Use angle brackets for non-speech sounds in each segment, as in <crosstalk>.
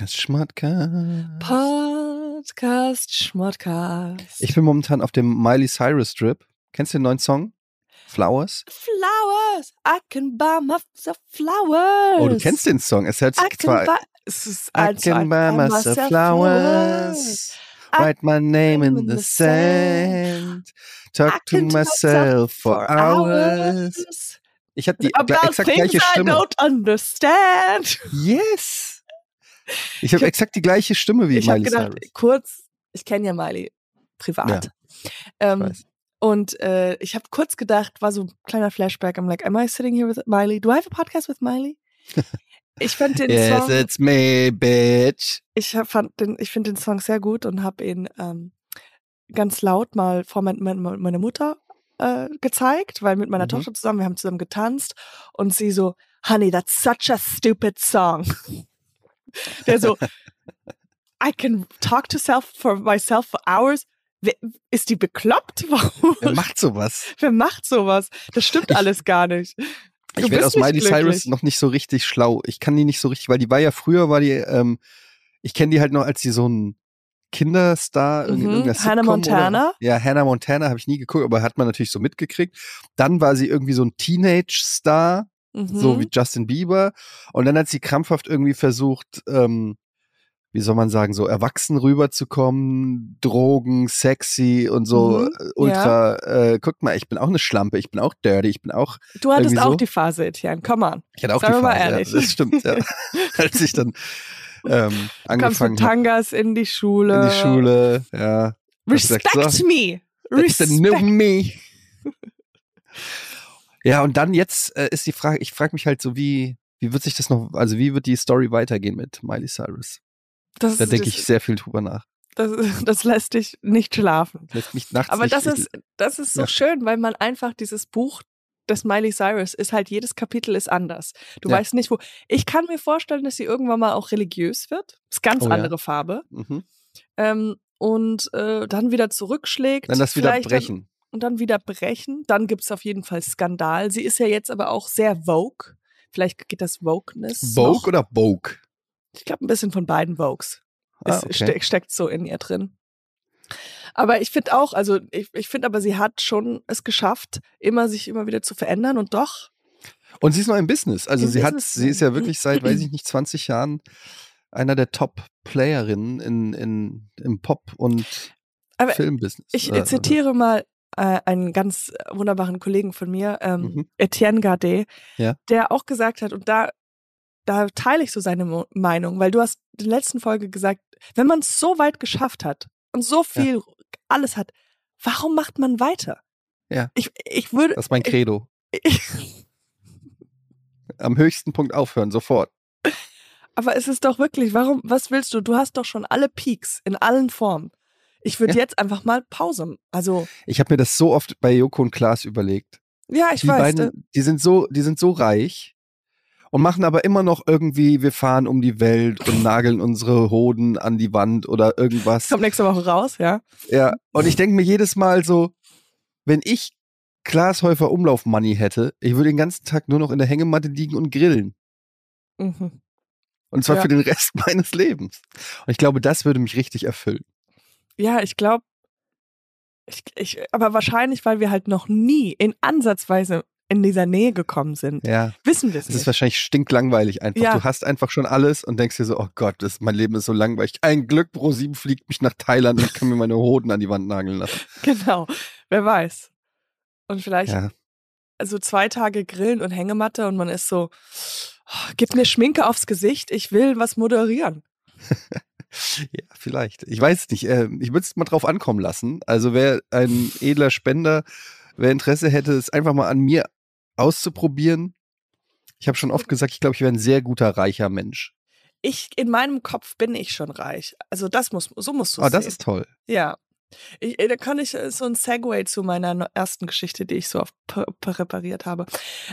Podcast Schmodcast. Podcast, Schmodcast. Ich bin momentan auf dem Miley Cyrus Strip. Kennst du den neuen Song? Flowers? Flowers, I can buy myself flowers. Oh, du kennst den Song. Es hört I sich zwar. buy, es ist I can buy myself flowers. Write my name in the sand. I Talk to myself for hours. Ich hatte die exakt gleiche I Stimme. don't understand. Yes! Ich habe exakt die gleiche Stimme wie ich Miley gedacht, Cyrus. kurz, ich kenne ja Miley privat. ähm, weiß. und äh, ich habe kurz gedacht, war so ein kleiner Flashback. I'm like, am I sitting here with Miley? Do I have a podcast with Miley? <laughs> Ich fand den Yes, Song, it's me, bitch. ich fand den, ich finde den Song sehr gut und habe ihn ähm, ganz laut mal vor mein, mein, meine Mutter äh, gezeigt, weil mit meiner Mhm. Tochter zusammen, wir haben zusammen getanzt und sie so, Honey, that's such a stupid song. Der so, I can talk to self for myself for hours. Wer- Ist die bekloppt? <laughs> Warum? Wer macht sowas? Wer macht sowas? Das stimmt alles gar nicht. Du Ich werde aus Miley Cyrus glücklich. noch nicht so richtig schlau. Ich kann die nicht so richtig, weil die war ja früher, war die, ähm, ich kenne die halt noch als die so ein Kinderstar in Mhm, Hannah Sitcom Montana? Oder, ja, Hannah Montana habe ich nie geguckt, aber hat man natürlich so mitgekriegt. Dann war sie irgendwie so ein Teenage-Star, so Mhm. wie Justin Bieber. Und dann hat sie krampfhaft irgendwie versucht, ähm, wie soll man sagen, so erwachsen rüberzukommen, Drogen, sexy und so Mhm, äh, ultra, äh, guck mal, ich bin auch eine Schlampe, ich bin auch dirty, ich bin auch Du hattest irgendwie auch so. die Phase, Etienne. Come on. ich hatte auch Sagen die wir mal Phase, ehrlich. Ja, das stimmt, ja. <laughs> <laughs> Als ich dann ähm, angefangen habe Tangas in die Schule. in die Schule, ja. Respect gesagt, so, me. Respect. me. <laughs> Ja, und dann jetzt äh, ist die Frage, ich frage mich halt so, wie, wie wird sich das noch, also wie wird die Story weitergehen mit Miley Cyrus? Das, Da denke das, ich sehr viel drüber nach. das, <laughs> das lässt dich nicht schlafen. Lässt mich nachts Aber das ist, das ist so ja. schön, weil man einfach dieses Buch des Miley Cyrus ist halt jedes Kapitel ist anders. Du Ja. weißt nicht, wo. Ich kann mir vorstellen, dass sie irgendwann mal auch religiös wird. Ist ganz Oh ja. andere Farbe. mhm. Ähm, und äh, dann wieder zurückschlägt. dann das wieder brechen. Und dann wieder brechen. Dann gibt's auf jeden Fall Skandal. Sie ist ja jetzt aber auch sehr Vogue. Vielleicht geht das Vogueness. Vogue noch. oder Vogue? Ich glaube, ein bisschen von beiden Vogues. Ah, Es okay. ste steckt so in ihr drin. Aber ich finde auch, also ich, ich finde aber, sie hat schon es geschafft, immer sich immer wieder zu verändern und doch. Und sie ist noch im Business. Also Im sie hat, Business, sie ist ja ja. wirklich seit, weiß <clears throat> ich nicht, 20 Jahren einer der Top-Playerinnen in, in, im Pop- und Aber Filmbusiness. ich Äh, zitiere mal äh, einen ganz wunderbaren Kollegen von mir, ähm, Mhm. Etienne Gardet, Ja. der auch gesagt hat, und da, da teile ich so seine Mo Meinung, weil du hast in der letzten Folge gesagt, wenn man es so weit geschafft hat und so viel alles hat, warum macht man weiter? Ja. Ich, ich würde. Das ist mein Credo. Ich, <laughs> Am höchsten Punkt aufhören, sofort. Aber es ist doch wirklich, warum, was willst du? Du hast doch schon alle Peaks in allen Formen. Ich würde Ja. jetzt einfach mal Pause. Also, Ich habe mir das so oft bei Joko und Klaas überlegt. ja, ich die weiß. beiden, äh, die sind so, die sind so reich und machen aber immer noch irgendwie, wir fahren um die Welt und nageln unsere Hoden an die Wand oder irgendwas. Kommt nächste Woche raus, ja. Ja, und ich <laughs> denke mir jedes Mal so, wenn ich Klaas Häufer Umlauf Money hätte, ich würde den ganzen Tag nur noch in der Hängematte liegen und grillen. Mhm. Und zwar Ja. für den Rest <laughs> meines Lebens. Und ich glaube, das würde mich richtig erfüllen. Ja, ich glaube, ich, ich, aber wahrscheinlich, weil wir halt noch nie in Ansatzweise in dieser Nähe gekommen sind, Ja. wissen wir es Es ist nicht. wahrscheinlich stinklangweilig einfach. Ja. Du hast einfach schon alles und denkst dir so, oh Gott, das, mein Leben ist so langweilig. Ein Glück, Pro 7 fliegt mich nach Thailand und kann mir meine Hoden an die Wand nageln lassen. <laughs> Genau, wer weiß. Und vielleicht Ja. also zwei Tage Grillen und Hängematte und man ist so, oh, gib mir Schminke aufs Gesicht, ich will was moderieren. <laughs> Ja, vielleicht. Ich weiß es nicht. Äh, Ich würde es mal drauf ankommen lassen. Also wer ein edler Spender, wer Interesse hätte, es einfach mal an mir auszuprobieren. Ich habe schon oft gesagt, ich glaube, ich wäre ein sehr guter, reicher Mensch. Ich, in meinem Kopf bin ich schon reich. Also das muss, so musst du Ah, es das sehen. ist toll. Ja. Ich, äh, da kann ich äh, so ein Segway zu meiner ersten Geschichte, die ich so oft pr- präpariert habe.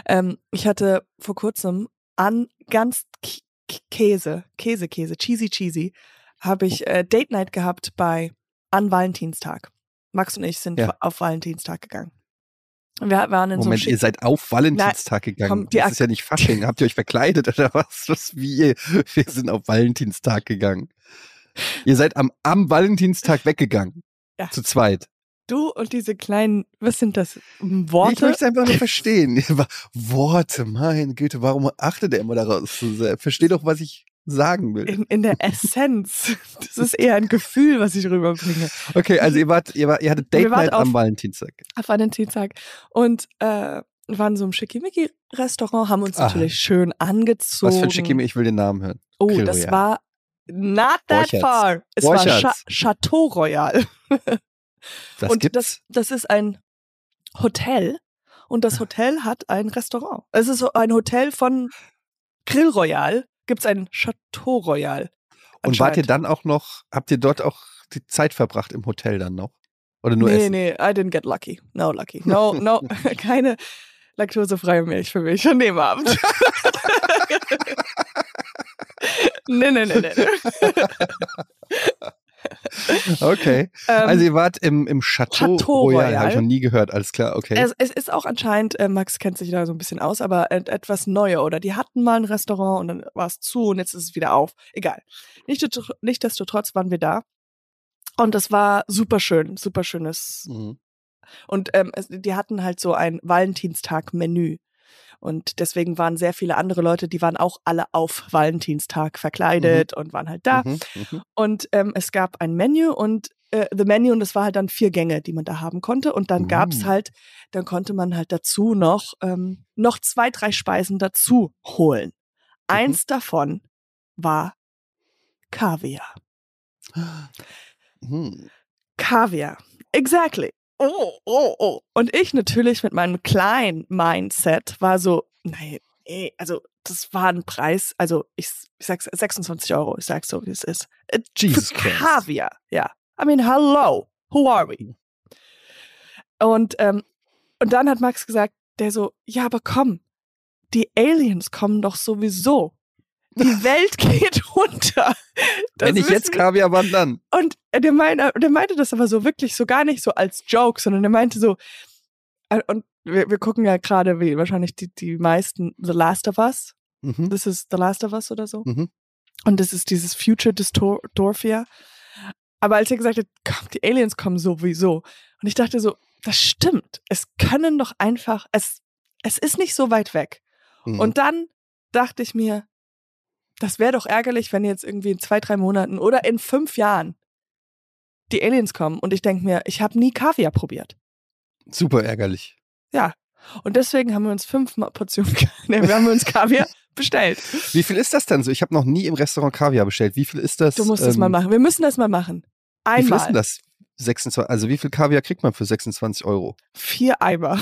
Ähm, ich hatte vor kurzem an ganz Käse, Käse, Käse, cheesy, cheesy, habe ich äh, Date Night gehabt bei an Valentinstag. Max und ich sind Ja. auf Valentinstag gegangen. Wir waren in Moment, so ihr seid auf Valentinstag gegangen. komm, das Ak- ist ja nicht Fasching. Habt ihr euch verkleidet <laughs> oder was? was wie ihr? Wir sind auf Valentinstag gegangen. Ihr seid am, am Valentinstag weggegangen. Ja. Zu zweit. Du und diese kleinen, was sind das? Ich Worte? möchte es einfach nur <laughs> verstehen. <laughs> Worte, mein Güte, warum achtet er immer sehr? Versteh doch, was ich sagen will. in, in der Essenz. Das ist eher ein Gefühl, was ich rüberbringe. Okay, also ihr wart, ihr, wart, ihr hattet Date Night auf- am Valentinstag. Auf Valentinstag. Und äh, waren so im Schickimicki-Restaurant, haben uns Ah. natürlich schön angezogen. Was für ein Schickimi, ich will den Namen hören. Oh, Grill das Royal. war not that Borchertz. far. Es war Borchertz. Cha Chateau Royal. Das und gibt's. das, das ist ein Hotel. Und das Hotel hat ein Restaurant. Es ist so ein Hotel von Grill Royal. Gibt es ein Chateau Royal. Und wart ihr dann auch noch, habt ihr dort auch die Zeit verbracht im Hotel dann noch? Oder nur nee, essen? nee, I didn't get lucky. No lucky. No, no, <laughs> <laughs> keine laktosefreie Milch für mich an dem Abend. <laughs> nee, nee, nee, nee. Okay. Ähm, Also ihr wart im, im Chateau, Chateau Royal, Royal. habe ich noch nie gehört, alles klar, okay. es, es ist auch anscheinend, äh, Max kennt sich da so ein bisschen aus, aber et etwas neuer. Oder die hatten mal ein Restaurant und dann war es zu und jetzt ist es wieder auf. Egal. Nicht, nichtsdestotrotz waren wir da. Und das war super schön, super schönes Mhm. Und ähm, es, die hatten halt so ein Valentinstag-Menü. Und deswegen waren sehr viele andere Leute, die waren auch alle auf Valentinstag verkleidet und waren halt da. Mhm. Mhm. Und ähm, es gab ein Menü und äh, The Menu und das war halt dann vier Gänge, die man da haben konnte. Und dann gab's Uh. halt, dann konnte man halt dazu noch ähm, noch zwei, drei Speisen dazu holen. Eins davon war Kaviar. Mhm. <gasps> Kaviar. Exactly. Oh, oh, oh. Und ich natürlich mit meinem kleinen Mindset war so, nein, ey, also das war ein Preis, also ich, ich sag's 26 Euro, ich sag's so, wie es ist. Äh, Jesus Für Christ. Kaviar, ja. I mean, hello, who are we? Und, ähm, und dann hat Max gesagt, der so, ja, aber komm, die Aliens kommen doch sowieso. Die Welt geht <laughs> unter. Das Wenn ich jetzt Kaviar, wann dann? und der, meinte, der meinte das aber so wirklich so gar nicht so als Joke, sondern der meinte so, äh, und wir, wir gucken ja gerade, wie wahrscheinlich die, die meisten The Last of Us. Mhm. Das ist The Last of Us oder so. Mhm. Und das ist dieses Future Dystopia. Aber als er gesagt hat, komm, die Aliens kommen sowieso. Und ich dachte so, das stimmt. Es können doch einfach, es, es ist nicht so weit weg. Mhm. Und dann dachte ich mir, das wäre doch ärgerlich, wenn jetzt irgendwie in zwei, drei Monaten oder in fünf Jahren die Aliens kommen und ich denke mir, ich habe nie Kaviar probiert. Super ärgerlich. Und deswegen haben wir uns fünf Portionen, <laughs> nee, wir haben uns Kaviar <laughs> bestellt. Wie viel ist das denn so? Ich habe noch nie im Restaurant Kaviar bestellt. Wie viel ist das? Du musst das ähm, mal machen. Wir müssen das mal machen. Wie viel ist denn Einmal. das? 26, also wie viel Kaviar kriegt man für 26 Euro? Vier Eimer. <laughs>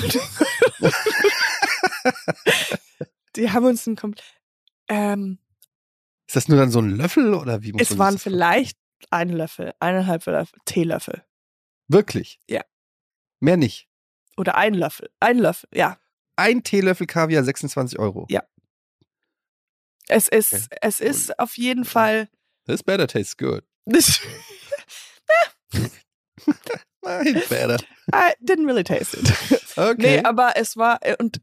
Die haben uns ein komplett. Ähm, Ist das nur dann so ein Löffel oder wie muss es man waren das vielleicht ein Löffel, eineinhalb Löffel, Teelöffel. Wirklich? Ja. Mehr nicht. Oder ein Löffel. Ein Löffel, ja. Ein Teelöffel Kaviar 26 Euro. Ja. Es ist, Okay. es ist auf jeden Fall. This better tastes good. <laughs> Nein, better. I didn't really taste it. <laughs> Okay. Nee, aber es war, äh, und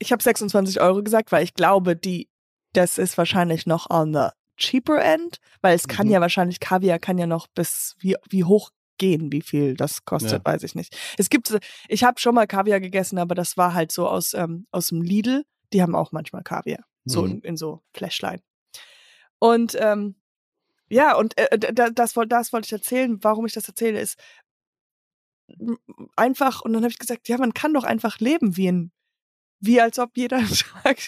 ich habe 26 Euro gesagt, weil ich glaube, die, das ist wahrscheinlich noch on the cheaper end, weil es kann Mhm. ja wahrscheinlich, Kaviar kann ja noch bis, wie, wie hoch gehen, wie viel das kostet, weiß ich nicht. Es gibt, ich habe schon mal Kaviar gegessen, aber das war halt so aus, ähm, aus dem Lidl, die haben auch manchmal Kaviar, so Mhm. in, in so Flashline. Und, ähm, ja, und äh, das, das wollte ich erzählen, warum ich das erzähle, ist einfach, und dann habe ich gesagt, ja, man kann doch einfach leben wie ein, wie als ob jeder <laughs> Tag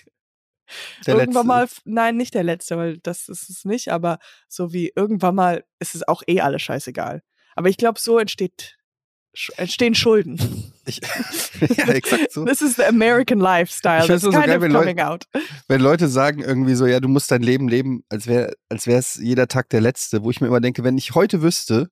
<laughs> Der irgendwann letzte. mal, nein, nicht der letzte, weil das ist es nicht, aber so wie irgendwann mal ist es auch eh alles scheißegal. Aber ich glaube, so entsteht, entstehen Schulden. Ich, <laughs> <laughs> ja, exakt so. This is the American lifestyle. That's so kind geil, of wenn coming out. Wenn Leute sagen irgendwie so, ja, du musst dein Leben leben, als wäre als wäre es jeder Tag der letzte, wo ich mir immer denke, wenn ich heute wüsste,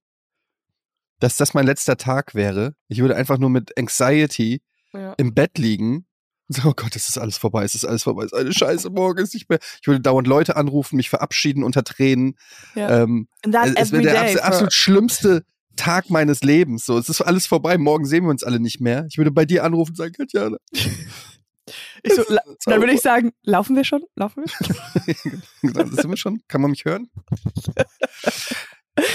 dass das mein letzter Tag wäre, ich würde einfach nur mit Anxiety Ja. im Bett liegen und sagen, oh Gott, es ist alles vorbei, es ist alles vorbei, es ist eine Scheiße, morgen ist nicht mehr. Ich würde dauernd Leute anrufen, mich verabschieden unter Tränen. Ja. Ähm, that es wäre der abs absolut schlimmste Tag meines Lebens. So, es ist alles vorbei. Morgen sehen wir uns alle nicht mehr. Ich würde bei dir anrufen und sagen, Katjana. <laughs> Ich so, <laughs> dann würde ich sagen, laufen wir schon? Laufen wir? <laughs> Genau, das sind wir schon. Kann man mich hören?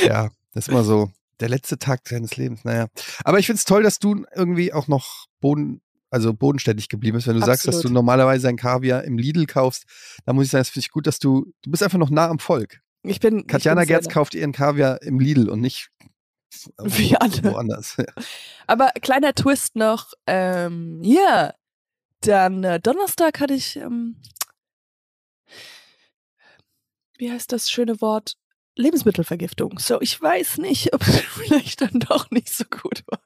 ja, das ist immer so der letzte Tag deines Lebens. Naja. Aber ich finde es toll, dass du irgendwie auch noch Boden, also bodenständig geblieben bist. Wenn du sagst, dass du Absolut. normalerweise ein Kaviar im Lidl kaufst, dann muss ich sagen, das finde ich gut, dass du, du bist einfach noch nah am Volk. Ich bin. ich Katjana bin sehr Gerz kauft ihren Kaviar im Lidl und nicht <laughs> Wie alle. woanders. <laughs> Aber kleiner Twist noch, ähm, ja. Dann äh, Donnerstag hatte ich, ähm, wie heißt das schöne Wort? Lebensmittelvergiftung. So, ich weiß nicht, ob es <laughs> vielleicht dann doch nicht so gut war.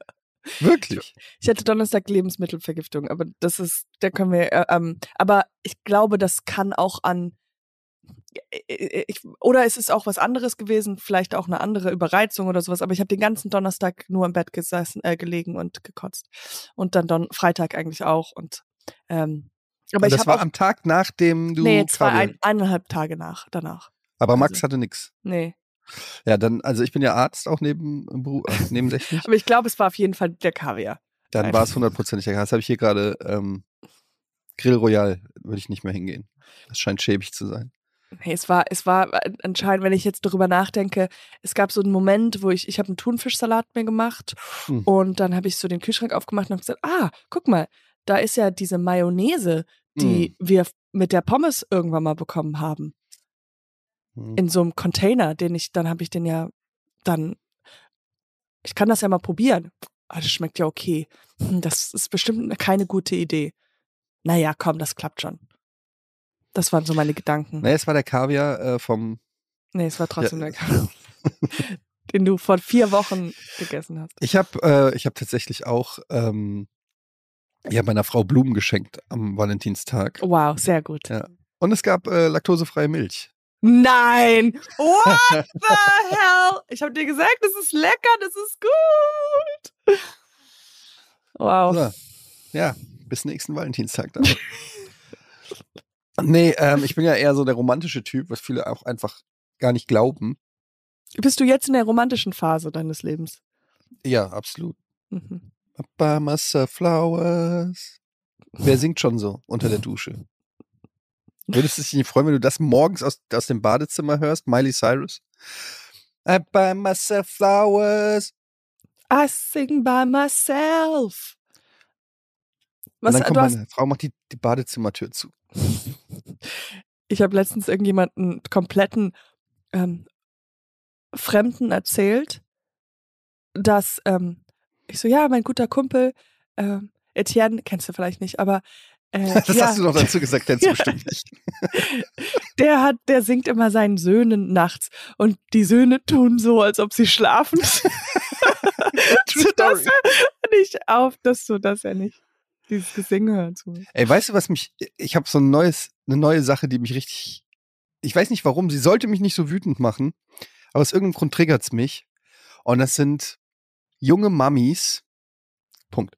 Wirklich. Ich hatte Donnerstag Lebensmittelvergiftung, aber das ist, da können wir, äh, ähm, aber ich glaube, das kann auch an, äh, äh, ich, oder es ist auch was anderes gewesen, vielleicht auch eine andere Überreizung oder sowas, aber ich habe den ganzen Donnerstag nur im Bett gesessen, äh, gelegen und gekotzt. Und dann Don Freitag eigentlich auch und, ähm, aber Und ich das habe war auch, am Tag, nachdem du nee, zwei, Kaviar. ein, eineinhalb Tage nach, danach. Aber Max also- hatte nix. Nee. Ja, dann, also ich bin ja Arzt auch neben, äh, nebensächlich. <laughs> Aber ich glaube, es war auf jeden Fall der Kaviar. Dann war es hundertprozentig der Das habe ich hier gerade ähm, Grill Royal, würde ich nicht mehr hingehen. Das scheint schäbig zu sein. Nee, es war, es war anscheinend, wenn ich jetzt darüber nachdenke, es gab so einen Moment, wo ich, ich habe einen Thunfischsalat mir gemacht Hm. und dann habe ich so den Kühlschrank aufgemacht und habe gesagt, ah, guck mal, da ist ja diese Mayonnaise, die wir mit der Pommes irgendwann mal bekommen haben, Hm. in so einem Container, den ich, dann habe ich den ja dann, ich kann das ja mal probieren. Ah, das schmeckt ja okay. Hm, Das ist bestimmt keine gute Idee. Naja, komm, das klappt schon. Das waren so meine Gedanken. Nee, es war der Kaviar äh, vom. Nee, es war trotzdem Ja. der <laughs> Kaviar, den du vor vier Wochen gegessen hast. Ich habe äh, ich hab tatsächlich auch ähm, ja, meiner Frau Blumen geschenkt am Valentinstag. Wow, sehr gut. Ja. Und es gab äh, laktosefreie Milch. Nein! What <laughs> the hell? Ich habe dir gesagt, das ist lecker, das ist gut. Wow. Ja, ja bis nächsten Valentinstag dann. nee, ähm, ich bin ja eher so der romantische Typ, was viele auch einfach gar nicht glauben. Bist du jetzt in der romantischen Phase deines Lebens? Ja, absolut. Mhm. By myself flowers. Wer singt schon so unter der <laughs> Dusche? Würdest du dich nicht freuen, wenn du das morgens aus, aus dem Badezimmer hörst? Miley Cyrus? I buy myself flowers. I sing by myself. Was, Und dann kommt du hast, meine Frau, macht die, die Badezimmertür zu. <laughs> ich habe letztens irgendjemanden kompletten ähm, Fremden erzählt, dass ähm, ich so, ja, mein guter Kumpel, ähm, Etienne, kennst du vielleicht nicht, aber äh, <laughs> Das ja, hast du noch dazu gesagt, du Ja. bestimmt nicht. <laughs> der hat, der singt immer seinen Söhnen nachts und die Söhne tun so, als ob sie schlafen. <laughs> so dass story. er nicht auf, das so, dass er nicht dieses Gesing hört. So. Ey, weißt du, was mich, ich habe so ein neues, eine neue Sache, die mich richtig, ich weiß nicht warum, sie sollte mich nicht so wütend machen, aber aus irgendeinem Grund triggert's mich. Und das sind junge Mummies. Punkt.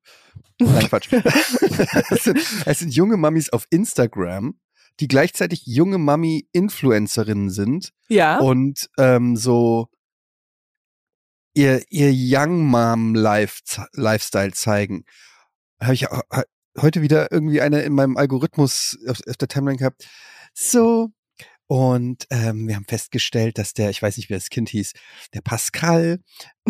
Nein, Quatsch. <laughs> es, sind, es sind junge Mummies auf Instagram, die gleichzeitig junge Mummy-Influencerinnen sind Ja. und ähm, so ihr, ihr Young Mom Life, Lifestyle zeigen. Habe ich heute wieder irgendwie eine in meinem Algorithmus auf, auf der Timeline gehabt. So. Und ähm, wir haben festgestellt, dass der, ich weiß nicht, wie das Kind hieß, der Pascal,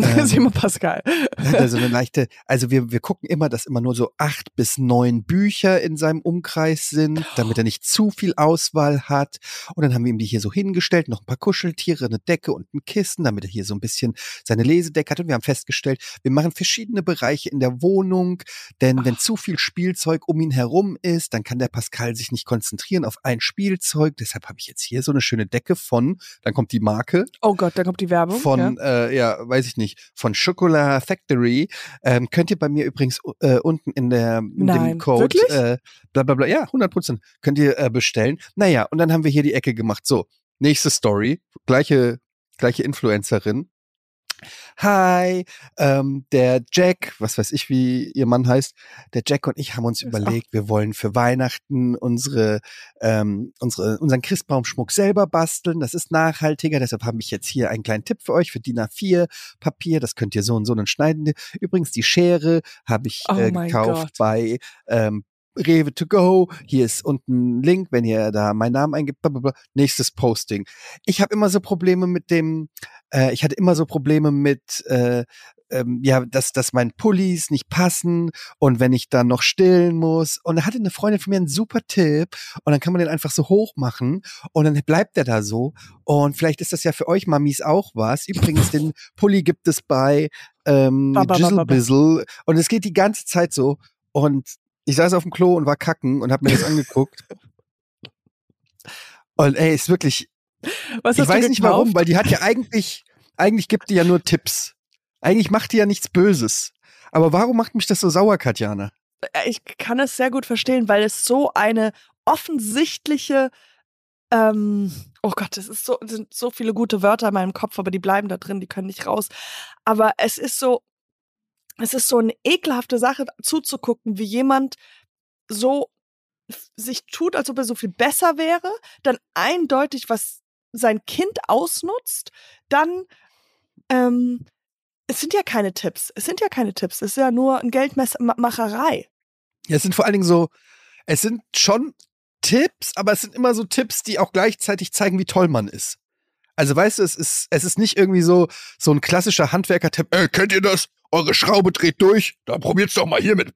<laughs> ähm, Simon Pascal. hat er so eine leichte, also wir, wir gucken immer, dass immer nur so acht bis neun Bücher in seinem Umkreis sind, damit er nicht zu viel Auswahl hat. Und dann haben wir ihm die hier so hingestellt, noch ein paar Kuscheltiere, eine Decke und ein Kissen, damit er hier so ein bisschen seine Lesedecke hat. Und wir haben festgestellt, wir machen verschiedene Bereiche in der Wohnung, denn wenn zu viel Spielzeug um ihn herum ist, dann kann der Pascal sich nicht konzentrieren auf ein Spielzeug. Deshalb habe ich jetzt hier so eine schöne Decke von, dann kommt die Marke, Oh Gott, da kommt die Werbung. von, ja. äh, ja, weiß ich nicht, von Chocolat Factory. Ähm, könnt ihr bei mir übrigens äh, unten in der in Nein, dem Code wirklich? äh, bla bla bla, ja, 100 Prozent könnt ihr äh, bestellen. Naja, und dann haben wir hier die Ecke gemacht. So, nächste Story, gleiche, gleiche Influencerin hi, ähm, der Jack, was weiß ich, wie ihr Mann heißt, der Jack und ich haben uns überlegt, wir wollen für Weihnachten unsere, ähm, unsere, unseren Christbaumschmuck selber basteln. Das ist nachhaltiger, deshalb habe ich jetzt hier einen kleinen Tipp für euch für DIN A4 Papier. Das könnt ihr so und so dann schneiden. Übrigens, die Schere habe ich Oh äh, mein gekauft Gott. bei ähm, Rewe to go. Hier ist unten ein Link, wenn ihr da meinen Namen eingibt. Blablabla. Nächstes Posting. Ich habe immer so Probleme mit dem, äh, ich hatte immer so Probleme mit, äh, ähm, ja, dass, dass mein Pullis nicht passen und wenn ich dann noch stillen muss. Und da hatte eine Freundin von mir einen super Tipp und dann kann man den einfach so hoch machen und dann bleibt der da so. Und vielleicht ist das ja für euch Mamis auch was. Übrigens, den Pulli gibt es bei ähm, Jizzle. Bizzle und es geht die ganze Zeit so. Und ich saß auf dem Klo und war kacken und habe mir das angeguckt. Und ey, ist wirklich, Was ich weiß nicht warum, weil die hat ja eigentlich, eigentlich gibt die ja nur Tipps. Eigentlich macht die ja nichts Böses. Aber warum macht mich das so sauer, Katjana? Äh, ich kann es sehr gut verstehen, weil es so eine offensichtliche, ähm, oh Gott, es ist so, es sind so viele gute Wörter in meinem Kopf, aber die bleiben da drin, die können nicht raus. Aber es ist so, es ist so eine ekelhafte Sache zuzugucken, wie jemand so sich tut, als ob er so viel besser wäre, dann eindeutig was sein Kind ausnutzt, dann ähm, es sind ja keine Tipps. Es sind ja keine Tipps. Es ist ja nur ein Geldmacherei. Ja, es sind vor allen Dingen so, es sind schon Tipps, aber es sind immer so Tipps, die auch gleichzeitig zeigen, wie toll man ist. Also weißt du, es ist, es ist nicht irgendwie so, so ein klassischer Handwerker-Tipp, ey, kennt ihr das? Eure Schraube dreht durch, dann probiert's doch mal hier mit.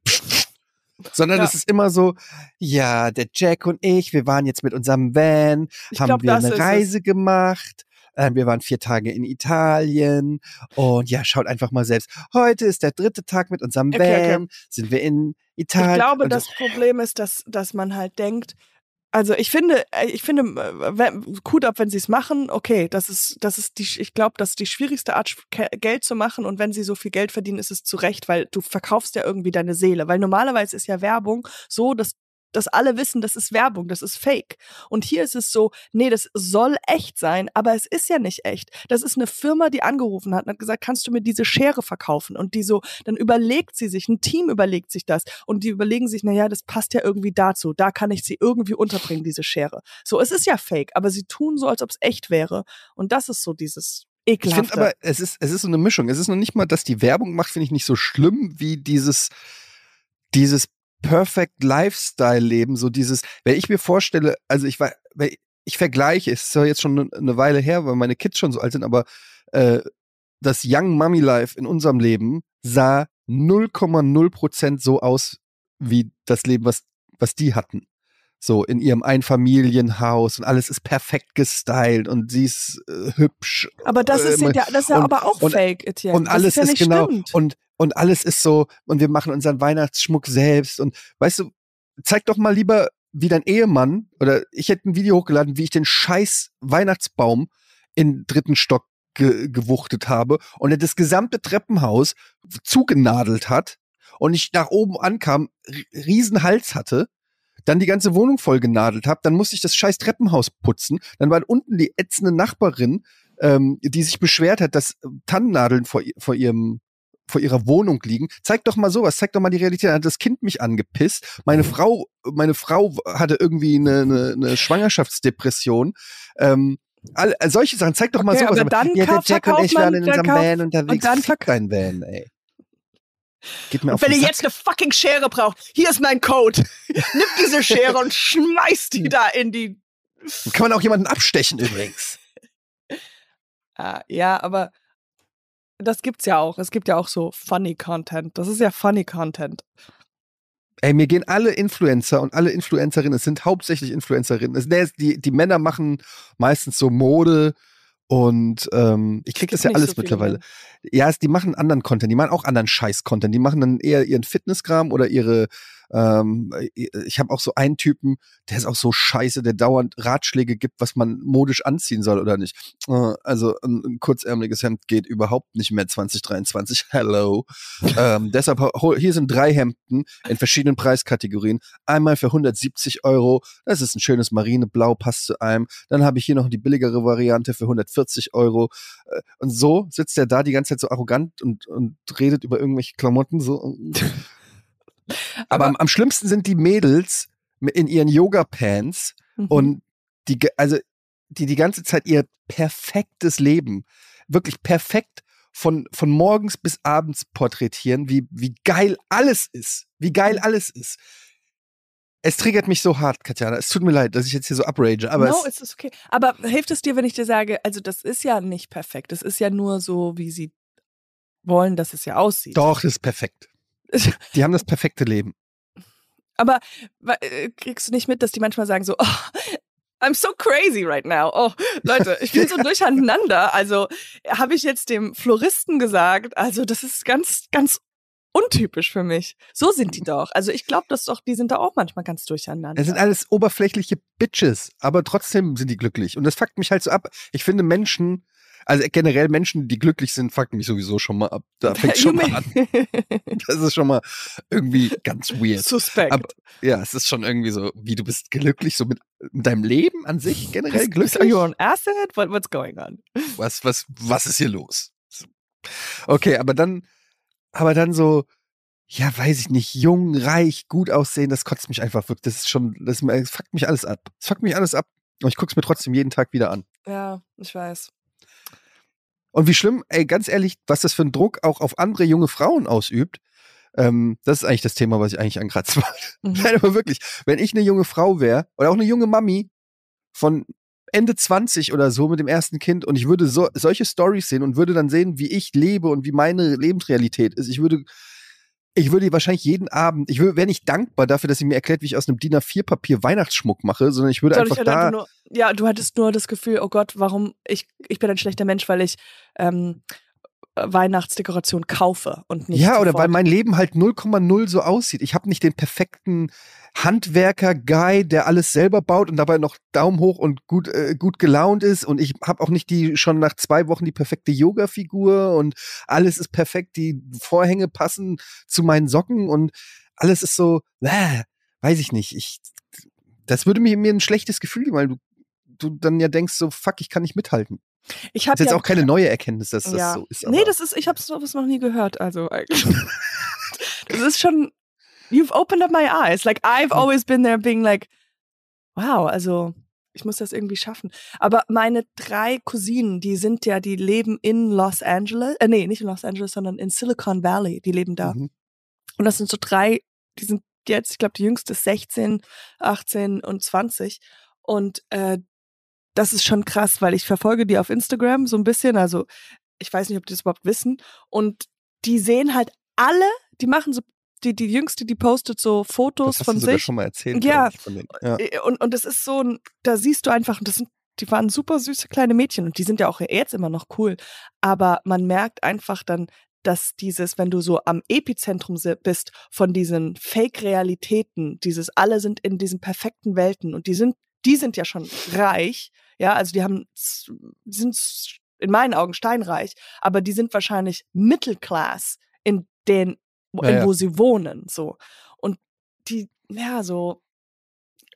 Sondern Ja. es ist immer so, ja, der Jack und ich, wir waren jetzt mit unserem Van, Ich haben glaub, wir eine ist es. Reise gemacht. Äh, Wir waren vier Tage in Italien und ja, schaut einfach mal selbst. Heute ist der dritte Tag mit unserem Okay, okay. Van, sind wir in Italien. Ich glaube, das Problem ist, dass, dass man halt denkt, also ich finde, äh, ich finde, äh, wenn- Hut ab, wenn sie es machen, okay, das ist, das ist die, ich glaube, das ist die schwierigste Art, Geld zu machen. Und wenn sie so viel Geld verdienen, ist es zu Recht, weil du verkaufst ja irgendwie deine Seele, weil normalerweise ist ja Werbung so, dass dass alle wissen, das ist Werbung, das ist Fake. Und hier ist es so, nee, das soll echt sein, aber es ist ja nicht echt. Das ist eine Firma, die angerufen hat und hat gesagt, kannst du mir diese Schere verkaufen? Und die so, dann überlegt sie sich, ein Team überlegt sich das und die überlegen sich, na ja, das passt ja irgendwie dazu. Da kann ich sie irgendwie unterbringen, diese Schere. So, es ist ja Fake, aber sie tun so, als ob es echt wäre. Und das ist so dieses Ich ekelhafte. finde aber, es ist, es ist so eine Mischung. Es ist noch nicht mal, dass die Werbung macht, finde ich nicht so schlimm wie dieses, dieses Perfect Lifestyle-Leben, so dieses, wenn ich mir vorstelle, also ich war, ich- ich vergleiche, es ist ja jetzt schon eine Weile her, weil meine Kids schon so alt sind, aber äh, das Young Mummy Life in unserem Leben sah 0,0 Prozent so aus wie das Leben, was, was die hatten. So in ihrem Einfamilienhaus und alles ist perfekt gestylt und sie ist äh, hübsch. aber das äh, ist ja, das ist ja und- aber auch und- Fake, Etienne. und das alles ist, ja ist, nicht genau Stimmt. und und alles ist so und wir machen unseren Weihnachtsschmuck selbst. Und weißt du, zeig doch mal lieber wie dein Ehemann oder ich hätte ein Video hochgeladen, wie ich den scheiß Weihnachtsbaum in dritten Stock ge gewuchtet habe und er das gesamte Treppenhaus zugenadelt hat und ich nach oben ankam, riesen Hals hatte, dann die ganze Wohnung voll genadelt habe, dann musste ich das scheiß Treppenhaus putzen, dann war unten die ätzende Nachbarin, ähm, die sich beschwert hat, dass Tannennadeln vor, vor ihrem vor ihrer Wohnung liegen. Zeig doch mal sowas, zeig doch mal die Realität. Dann hat das Kind mich angepisst. Meine Frau, meine Frau hatte irgendwie eine, eine, eine Schwangerschaftsdepression. Ähm, all, äh, solche Sachen, zeig doch mal Okay, sowas. aber dann ja, der Jack und ich waren in unserem kauf- Van unterwegs. und dann Fick dein Van, ey. Gib mir auf Wenn den ihr Sack. jetzt eine fucking Schere braucht, hier ist mein Code. <laughs> Nimm diese Schere und schmeiß die da in die. Kann man auch jemanden abstechen übrigens. <laughs> Ah, ja, aber das gibt's ja auch. Es gibt ja auch so funny Content. Das ist ja funny Content. Ey, mir gehen alle Influencer und alle Influencerinnen, es sind hauptsächlich Influencerinnen. Es, nee, die, die Männer machen meistens so Mode und ähm, ich krieg das ja alles so mittlerweile. Ja, es, die machen anderen Content, die machen auch anderen Scheiß-Content. Die machen dann eher ihren Fitnesskram oder ihre Ähm, ich habe auch so einen Typen, der ist auch so scheiße, der dauernd Ratschläge gibt, was man modisch anziehen soll oder nicht. Äh, also ein, ein kurzärmeliges Hemd geht überhaupt nicht mehr 2023. <laughs> Hello. ähm, deshalb hier sind drei Hemden in verschiedenen Preiskategorien. Einmal für 170 Euro. Das ist ein schönes Marineblau, passt zu einem. Dann habe ich hier noch die billigere Variante für 140 Euro. Äh, und so sitzt er da die ganze Zeit so arrogant und, und redet über irgendwelche Klamotten so. <laughs> Aber, am, am, schlimmsten sind die Mädels in ihren Yoga-Pants mhm. und die, also, die die ganze Zeit ihr perfektes Leben, wirklich perfekt von, von morgens bis abends porträtieren, wie, wie geil alles ist. Wie geil mhm. alles ist. Es triggert mich so hart, Katjana. Es tut mir leid, dass ich jetzt hier so uprage. Aber no, es ist okay. Aber hilft es dir, wenn ich dir sage, also das ist ja nicht perfekt. Das ist ja nur so, wie sie wollen, dass es ja aussieht. Doch, das ist perfekt. Die haben das perfekte Leben. Aber äh, kriegst du nicht mit, dass die manchmal sagen so, oh, I'm so crazy right now. Oh, Leute, ich bin so <laughs> durcheinander. Also habe ich jetzt dem Floristen gesagt, also das ist ganz, ganz untypisch für mich. So sind die doch. Also ich glaube, dass doch, die sind da auch manchmal ganz durcheinander. Es sind alles oberflächliche Bitches, aber trotzdem sind die glücklich. Und das fuckt mich halt so ab. Ich finde Menschen also generell Menschen, die glücklich sind, fucken mich sowieso schon mal ab. Da fängt <laughs> schon mal an. Das ist schon mal irgendwie ganz weird. Suspekt. Aber, ja, es ist schon irgendwie so, wie du bist glücklich, so mit, mit deinem Leben an sich generell glücklich. Are you on acid? What, what's going on? Was, was, was ist hier los? Okay, aber dann, aber dann so, ja, weiß ich nicht, jung, reich, gut aussehen, das kotzt mich einfach wirklich. Das ist schon, das, das fuckt mich alles ab. Das fuckt mich alles ab. Und ich guck's mir trotzdem jeden Tag wieder an. Ja, ich weiß. Und wie schlimm, ey, ganz ehrlich, was das für ein Druck auch auf andere junge Frauen ausübt, ähm, das ist eigentlich das Thema, was ich eigentlich ankratzen <laughs> wollte. Mhm. Nein, aber wirklich, wenn ich eine junge Frau wäre oder auch eine junge Mami von Ende 20 oder so mit dem ersten Kind und ich würde so, solche Stories sehen und würde dann sehen, wie ich lebe und wie meine Lebensrealität ist. Ich würde ich würde wahrscheinlich jeden Abend, ich wäre nicht dankbar dafür, dass sie mir erklärt, wie ich aus einem DIN A4-Papier Weihnachtsschmuck mache, sondern ich würde Soll einfach ich da. Nur, ja, du hattest nur das Gefühl, oh Gott, warum, ich, ich bin ein schlechter Mensch, weil ich ähm, Weihnachtsdekoration kaufe und nicht. Ja, oder weil mein Leben halt 0,0 so aussieht. Ich habe nicht den perfekten Handwerker-Guy, der alles selber baut und dabei noch Daumen hoch und gut, äh, gut gelaunt ist. Und ich habe auch nicht die schon nach zwei Wochen die perfekte Yoga-Figur und alles ist perfekt. Die Vorhänge passen zu meinen Socken und alles ist so, äh, weiß ich nicht. Ich, das würde mir, mir ein schlechtes Gefühl geben, weil du, du dann ja denkst so, fuck, ich kann nicht mithalten. Ich habe jetzt ja, auch keine neue Erkenntnis, dass das ja. so ist. Nee, das ist, ich habe sowas noch nie gehört. Also eigentlich. <laughs> das ist schon. You've opened up my eyes. Like I've hm. always been there, being like, wow, also ich muss das irgendwie schaffen. Aber meine drei Cousinen, die sind ja, die leben in Los Angeles, äh, nee, nicht in Los Angeles, sondern in Silicon Valley. Die leben da. Mhm. Und das sind so drei, die sind jetzt, ich glaube, die jüngste ist 16, 18 und 20. Und äh, das ist schon krass, weil ich verfolge die auf Instagram so ein bisschen. Also ich weiß nicht, ob die das überhaupt wissen. Und die sehen halt alle, die machen so, die, die Jüngste, die postet so Fotos das hast von du sich. schon mal erzählt. Ja. ja. Und, und das ist so ein, da siehst du einfach, das sind, die waren super süße kleine Mädchen und die sind ja auch jetzt immer noch cool. Aber man merkt einfach dann, dass dieses, wenn du so am Epizentrum bist von diesen Fake-Realitäten, dieses alle sind in diesen perfekten Welten und die sind, die sind ja schon reich ja, also die haben, die sind in meinen Augen steinreich, aber die sind wahrscheinlich Mittelclass in den, ja, in, wo ja. sie wohnen, so. Und die, ja, so,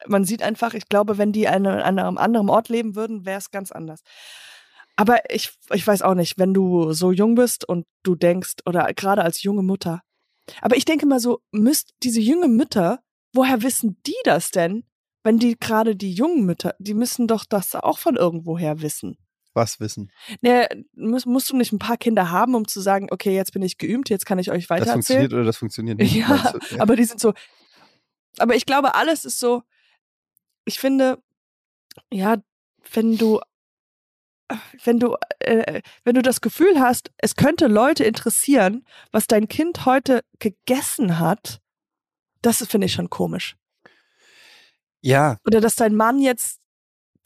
man sieht einfach, ich glaube, wenn die an einem anderen Ort leben würden, wäre es ganz anders. Aber ich, ich weiß auch nicht, wenn du so jung bist und du denkst, oder gerade als junge Mutter, aber ich denke mal so, müsst diese junge Mütter, woher wissen die das denn, wenn die gerade die jungen Mütter, die müssen doch das auch von irgendwoher wissen. Was wissen? Ne, musst, musst du nicht ein paar Kinder haben, um zu sagen, okay, jetzt bin ich geübt, jetzt kann ich euch weiter Das funktioniert oder das funktioniert nicht. Ja, ja, aber die sind so. Aber ich glaube, alles ist so. Ich finde, ja, wenn du, wenn du, äh, wenn du das Gefühl hast, es könnte Leute interessieren, was dein Kind heute gegessen hat, das finde ich schon komisch. Ja. Oder dass dein Mann jetzt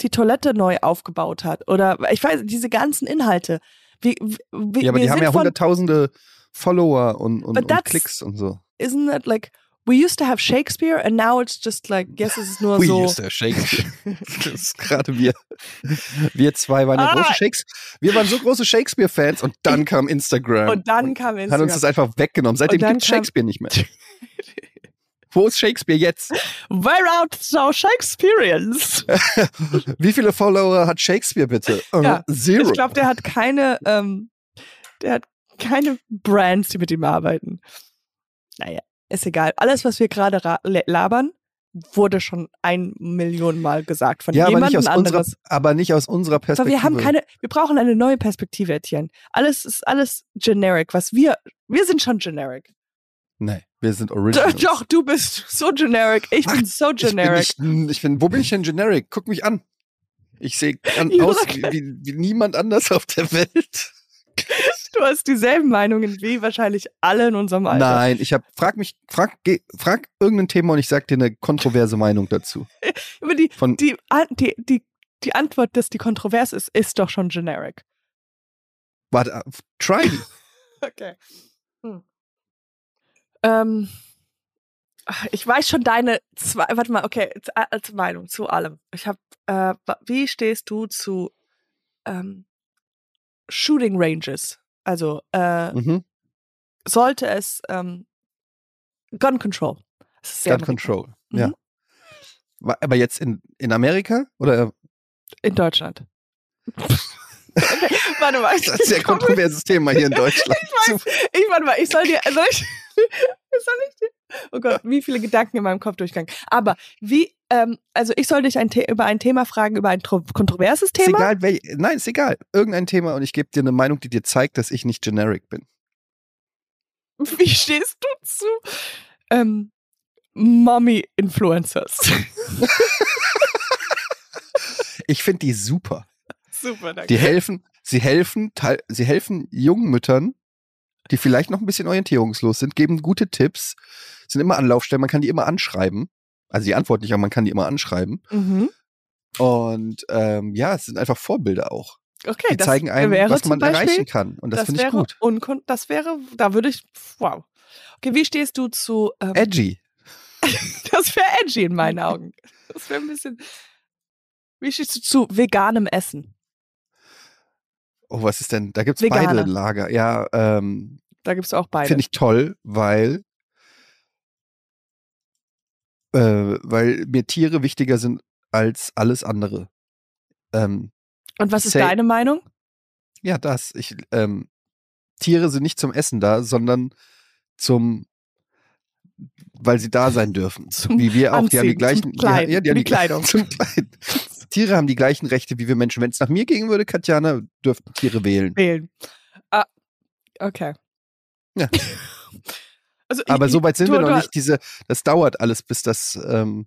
die Toilette neu aufgebaut hat. Oder ich weiß, diese ganzen Inhalte. Wie, wie, ja, aber die haben ja hunderttausende Follower und, und, und Klicks und so. Isn't that like we used to have Shakespeare and now it's just like, yes, es ist nur <laughs> We so. used to have Shakespeare. <laughs> das ist gerade wir. Wir zwei waren ja Ah. große Shakespeare. Wir waren so große Shakespeare-Fans und dann <laughs> kam Instagram. Und dann kam hat uns Instagram. das einfach weggenommen. Seitdem gibt es Shakespeare nicht mehr. Wo ist Shakespeare jetzt? Where out so Shakespeareans? <laughs> Wie viele Follower hat Shakespeare bitte? Äh, Ja, Zero. Ich glaube, der hat keine, ähm, der hat keine Brands, die mit ihm arbeiten. Naja, ist egal. Alles, was wir gerade labern, wurde schon ein Million Mal gesagt von ja, aber jemandem unserer, anderes. aber nicht aus unserer Aber Perspektive. wir haben keine, wir brauchen eine neue Perspektive, Etienne. Alles ist alles generic, was wir, wir sind schon generic. Nee, wir sind original. doch, du bist so generic. Ich bin so generic. Ich bin, nicht, ich bin, wo bin ich denn generic? Guck mich an. Ich sehe <laughs> aus wie, wie, niemand anders auf der Welt. <laughs> Du hast dieselben Meinungen wie wahrscheinlich alle in unserem Alter. Nein, ich habe frag mich, frag, geh, frag irgendein Thema und ich sag dir eine kontroverse Meinung dazu. <laughs> Aber die, Von die, die, die, die Antwort, dass die kontrovers ist, ist doch schon generic. warte, try. Okay. Hm. Ähm, ich weiß schon deine zwei, warte mal, okay, als Meinung zu allem. Ich habe, äh, wie stehst du zu ähm, Shooting Ranges? Also äh, Mhm. sollte es ähm, Gun Control. Gun Control. Mhm. Ja. Aber jetzt in, in Amerika oder In Deutschland. <laughs> okay, warte mal. das ist ein sehr kontroverses Thema hier in <laughs> Deutschland. Ich weiß, ich warte mal, ich soll dir, soll ich, soll ich dir, oh Gott, wie viele Gedanken in meinem Kopf durchgegangen. Aber wie, ähm, also ich soll dich ein über ein Thema fragen, über ein tro- kontroverses Ist Thema? egal, wel, nein, ist egal. Irgendein Thema und ich gebe dir eine Meinung, die dir zeigt, dass ich nicht generic bin. <laughs> Wie stehst du zu ähm, Mommy-Influencers? <laughs> Ich finde die super. Super, danke. Die helfen, sie helfen, sie helfen jungen Müttern, die vielleicht noch ein bisschen orientierungslos sind, geben gute Tipps, sind immer Anlaufstellen, man kann die immer anschreiben. Also die antworten nicht, aber man kann die immer anschreiben. mhm. Und ähm, ja, es sind einfach Vorbilder auch. Okay, Die das zeigen einem, wäre was man Beispiel, erreichen kann. Und das, finde ich wäre gut. das wäre, da würde ich, wow. Okay, wie stehst du zu, ähm, Edgy. <laughs> Das wäre edgy in meinen Augen. Das wäre ein bisschen. Wie stehst du zu veganem Essen? Oh, was ist denn? Da gibt's Veganer. beide Lager. Ja, ähm, Da gibt es auch beide. finde ich toll, weil äh, weil mir Tiere wichtiger sind als alles andere. Ähm, Und was ist deine Meinung? ja, das. Ich, ähm, Tiere sind nicht zum Essen da, sondern zum, weil sie da sein dürfen. Zum Wie wir auch. Die haben die Anziehen, gleichen. ja, die haben für die Kleidung. <laughs> Zum Tiere haben die gleichen Rechte wie wir Menschen. Wenn es nach mir gehen würde, Katjana, dürften Tiere wählen. Wählen. Ah, okay. Ja. <laughs> Also ich, Aber so weit sind wir noch nicht. Diese, das dauert alles, bis das, ähm,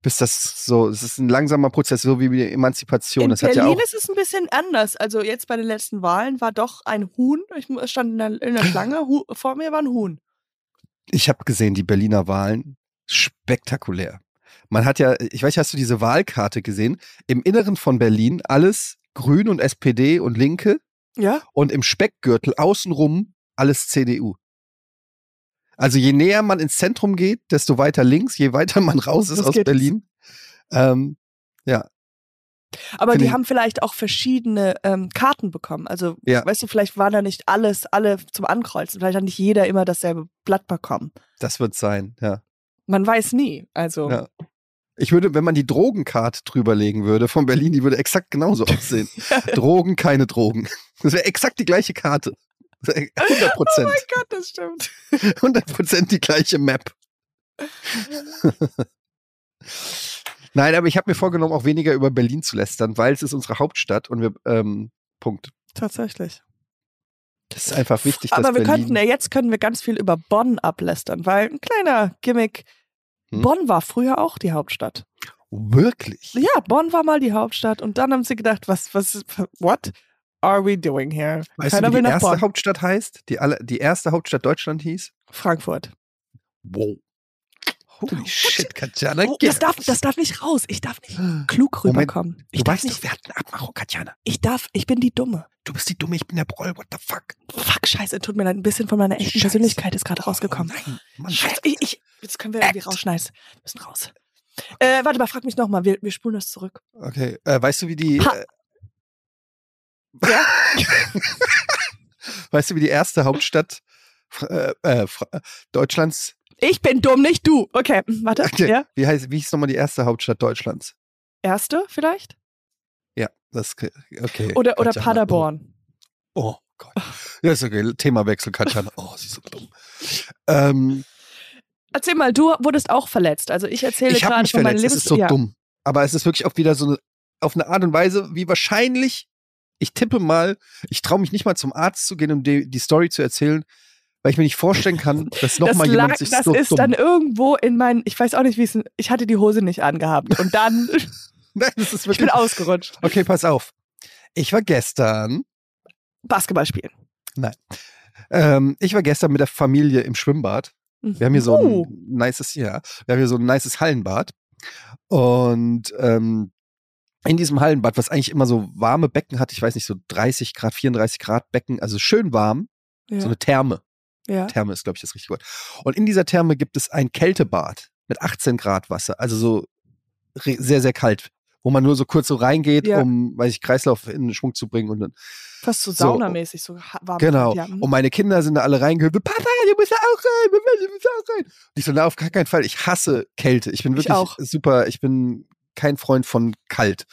bis das so, es ist ein langsamer Prozess, so wie die Emanzipation. In das hat Berlin ja auch. ist es ein bisschen anders. Also jetzt bei den letzten Wahlen war doch ein Huhn. Ich stand in der, in der Schlange. Vor mir war ein Huhn. Ich habe gesehen, die Berliner Wahlen spektakulär. Man hat ja, ich weiß, nicht, hast du diese Wahlkarte gesehen? Im Inneren von Berlin alles Grün und SPD und Linke Ja. und im Speckgürtel außenrum alles CDU. Also je näher man ins Zentrum geht, desto weiter links, je weiter man raus ist Das aus Berlin. Ähm, Aber Finde die ich- haben vielleicht auch verschiedene ähm, Karten bekommen. Also, Ja. weißt du, vielleicht war da nicht alles, alle zum Ankreuzen. Vielleicht hat nicht jeder immer dasselbe Blatt bekommen. das wird sein, ja. Man weiß nie. Also, Ja. Ich würde, wenn man die Drogenkarte drüberlegen würde von Berlin, die würde exakt genauso aussehen. <laughs> Drogen, keine Drogen. Das wäre exakt die gleiche Karte. 100 <laughs> oh Prozent. mein Gott, das stimmt. 100 Prozent die gleiche Map. <laughs> Nein, aber ich habe mir vorgenommen, auch weniger über Berlin zu lästern, weil es ist unsere Hauptstadt und wir, ähm, Punkt. Tatsächlich. Es ist einfach wichtig, dass Aber wir Berlin. könnten ja jetzt können wir ganz viel über Bonn ablästern, weil ein kleiner Gimmick. Hm? Bonn war früher auch die Hauptstadt. Wirklich? Ja, Bonn war mal die Hauptstadt und dann haben sie gedacht, was, was, what are we doing here? Weißt Keiner du, wie die erste Bonn. Hauptstadt heißt? Die, alle, die erste Hauptstadt Deutschland hieß? Frankfurt. Wow. Holy shit, Katjana. Oh, das, darf, das darf nicht raus. Ich darf nicht klug rüberkommen. Ich du weißt nicht. doch, wir hatten Abmachung, Katjana. Ich darf, ich bin die Dumme. Du bist die Dumme, ich bin der Broll, what the fuck? Fuck, scheiße, tut mir leid. Ein bisschen von meiner echten Scheiße. Persönlichkeit ist gerade rausgekommen. Oh nein, Mann. Scheiße, ich, ich, jetzt können wir irgendwie Act. rausschneiden. Wir müssen raus. Äh, warte mal, frag mich nochmal. Wir, wir spulen das zurück. Okay, äh, weißt du, wie die... Äh, Ja? <laughs> weißt du, wie die erste Hauptstadt äh, äh, Fra- Deutschlands... Ich bin dumm, nicht du. Okay, hm, warte. Okay. Ja? Wie heißt, wie hieß nochmal die erste Hauptstadt Deutschlands? Erste vielleicht? Ja, das okay. Oder, oder Katjana. Paderborn. Oh, oh Gott. Ja, ist okay. Themawechsel, Katjana. <laughs> Oh, sie ist so dumm. Ähm, Erzähl mal, du wurdest auch verletzt. Also ich erzähle ich gerade von meiner verletzt. Es Lebens... ist so ja. dumm. Aber es ist wirklich auch wieder so eine, auf eine Art und Weise, wie wahrscheinlich, ich tippe mal, ich traue mich nicht mal zum Arzt zu gehen, um die, die Story zu erzählen, weil ich mir nicht vorstellen kann, dass Das, nochmal lag, jemand sich das so ist dumm... dann irgendwo in meinen, ich weiß auch nicht, wie es, ich hatte die Hose nicht angehabt und dann, <laughs> Nein, das ist <laughs> ich bin wirklich... ausgerutscht. Okay, pass auf. Ich war gestern, Basketball spielen. ähm, ich war gestern mit der Familie im Schwimmbad. Wir haben hier so Uh, ein nices, ja, wir haben hier so ein nices Hallenbad. Und ähm, in diesem Hallenbad, was eigentlich immer so warme Becken hat, ich weiß nicht, so 30 Grad, 34 Grad Becken, also schön warm, ja, so eine Therme. Ja. Therme ist, glaube ich, das richtige Wort. Und in dieser Therme gibt es ein Kältebad mit 18 Grad Wasser, also so sehr, sehr kalt, wo man nur so kurz so reingeht, Ja. um, weiß ich, Kreislauf in den Schwung zu bringen und dann Fast so So. saunamäßig, so warm. Genau. Ja. hm. Und meine Kinder sind da alle reingehüpft. Papa, du musst da auch rein. Papa, du musst da auch rein. Und ich so, na, auf gar keinen Fall. Ich hasse Kälte. Ich bin Ich wirklich auch. super. Ich bin kein Freund von kalt.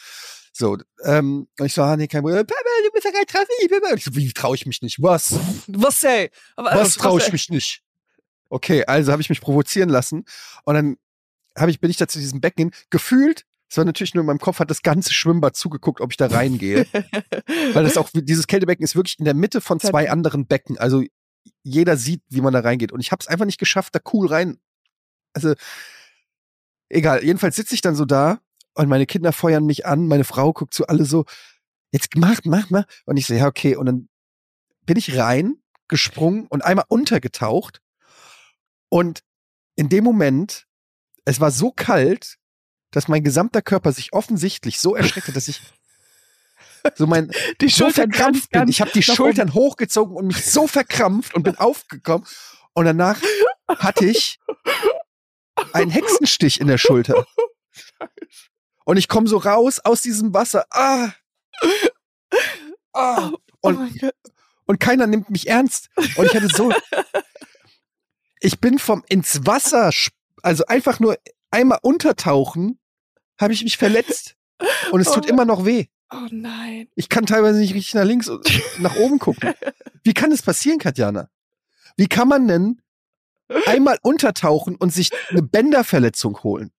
So, ähm, und ich so, ah, nee, kein Problem. Du bist dich. Papa. Und ich so, wie traue ich mich nicht? Was? Was, ey? Aber, Was traue ich mich nicht? Okay, also habe ich mich provozieren lassen. Und dann hab ich, bin ich da zu diesem Becken gefühlt. Es war natürlich nur in meinem Kopf, hat das ganze Schwimmbad zugeguckt, ob ich da reingehe. <laughs> Weil das auch, dieses Kältebecken ist wirklich in der Mitte von zwei anderen Becken. Also jeder sieht, wie man da reingeht. Und ich habe es einfach nicht geschafft, da cool rein. Also, egal. Jedenfalls sitze ich dann so da und meine Kinder feuern mich an. Meine Frau guckt so alle so, jetzt mach, mach, mach. Und ich so, ja, okay. Und dann bin ich rein, gesprungen und einmal untergetaucht. Und in dem Moment, es war so kalt, dass mein gesamter Körper sich offensichtlich so erschreckte, dass ich <laughs> so mein Die so Schultern verkrampft bin. Ich habe die Schultern hochgezogen und mich so verkrampft und bin aufgekommen. Und danach hatte ich einen Hexenstich in der Schulter. <laughs> Und ich komme so raus aus diesem Wasser. Ah, ah, Oh, Und- mein Gott. und keiner nimmt mich ernst. Und ich hatte so. <laughs> Ich bin vom ins Wasser, also einfach nur einmal untertauchen, habe ich mich verletzt. Und es tut Oh. immer noch weh. oh nein. Ich kann teilweise nicht richtig nach links und <laughs> nach oben gucken. Wie kann das passieren, Katjana? Wie kann man denn einmal untertauchen und sich eine Bänderverletzung holen?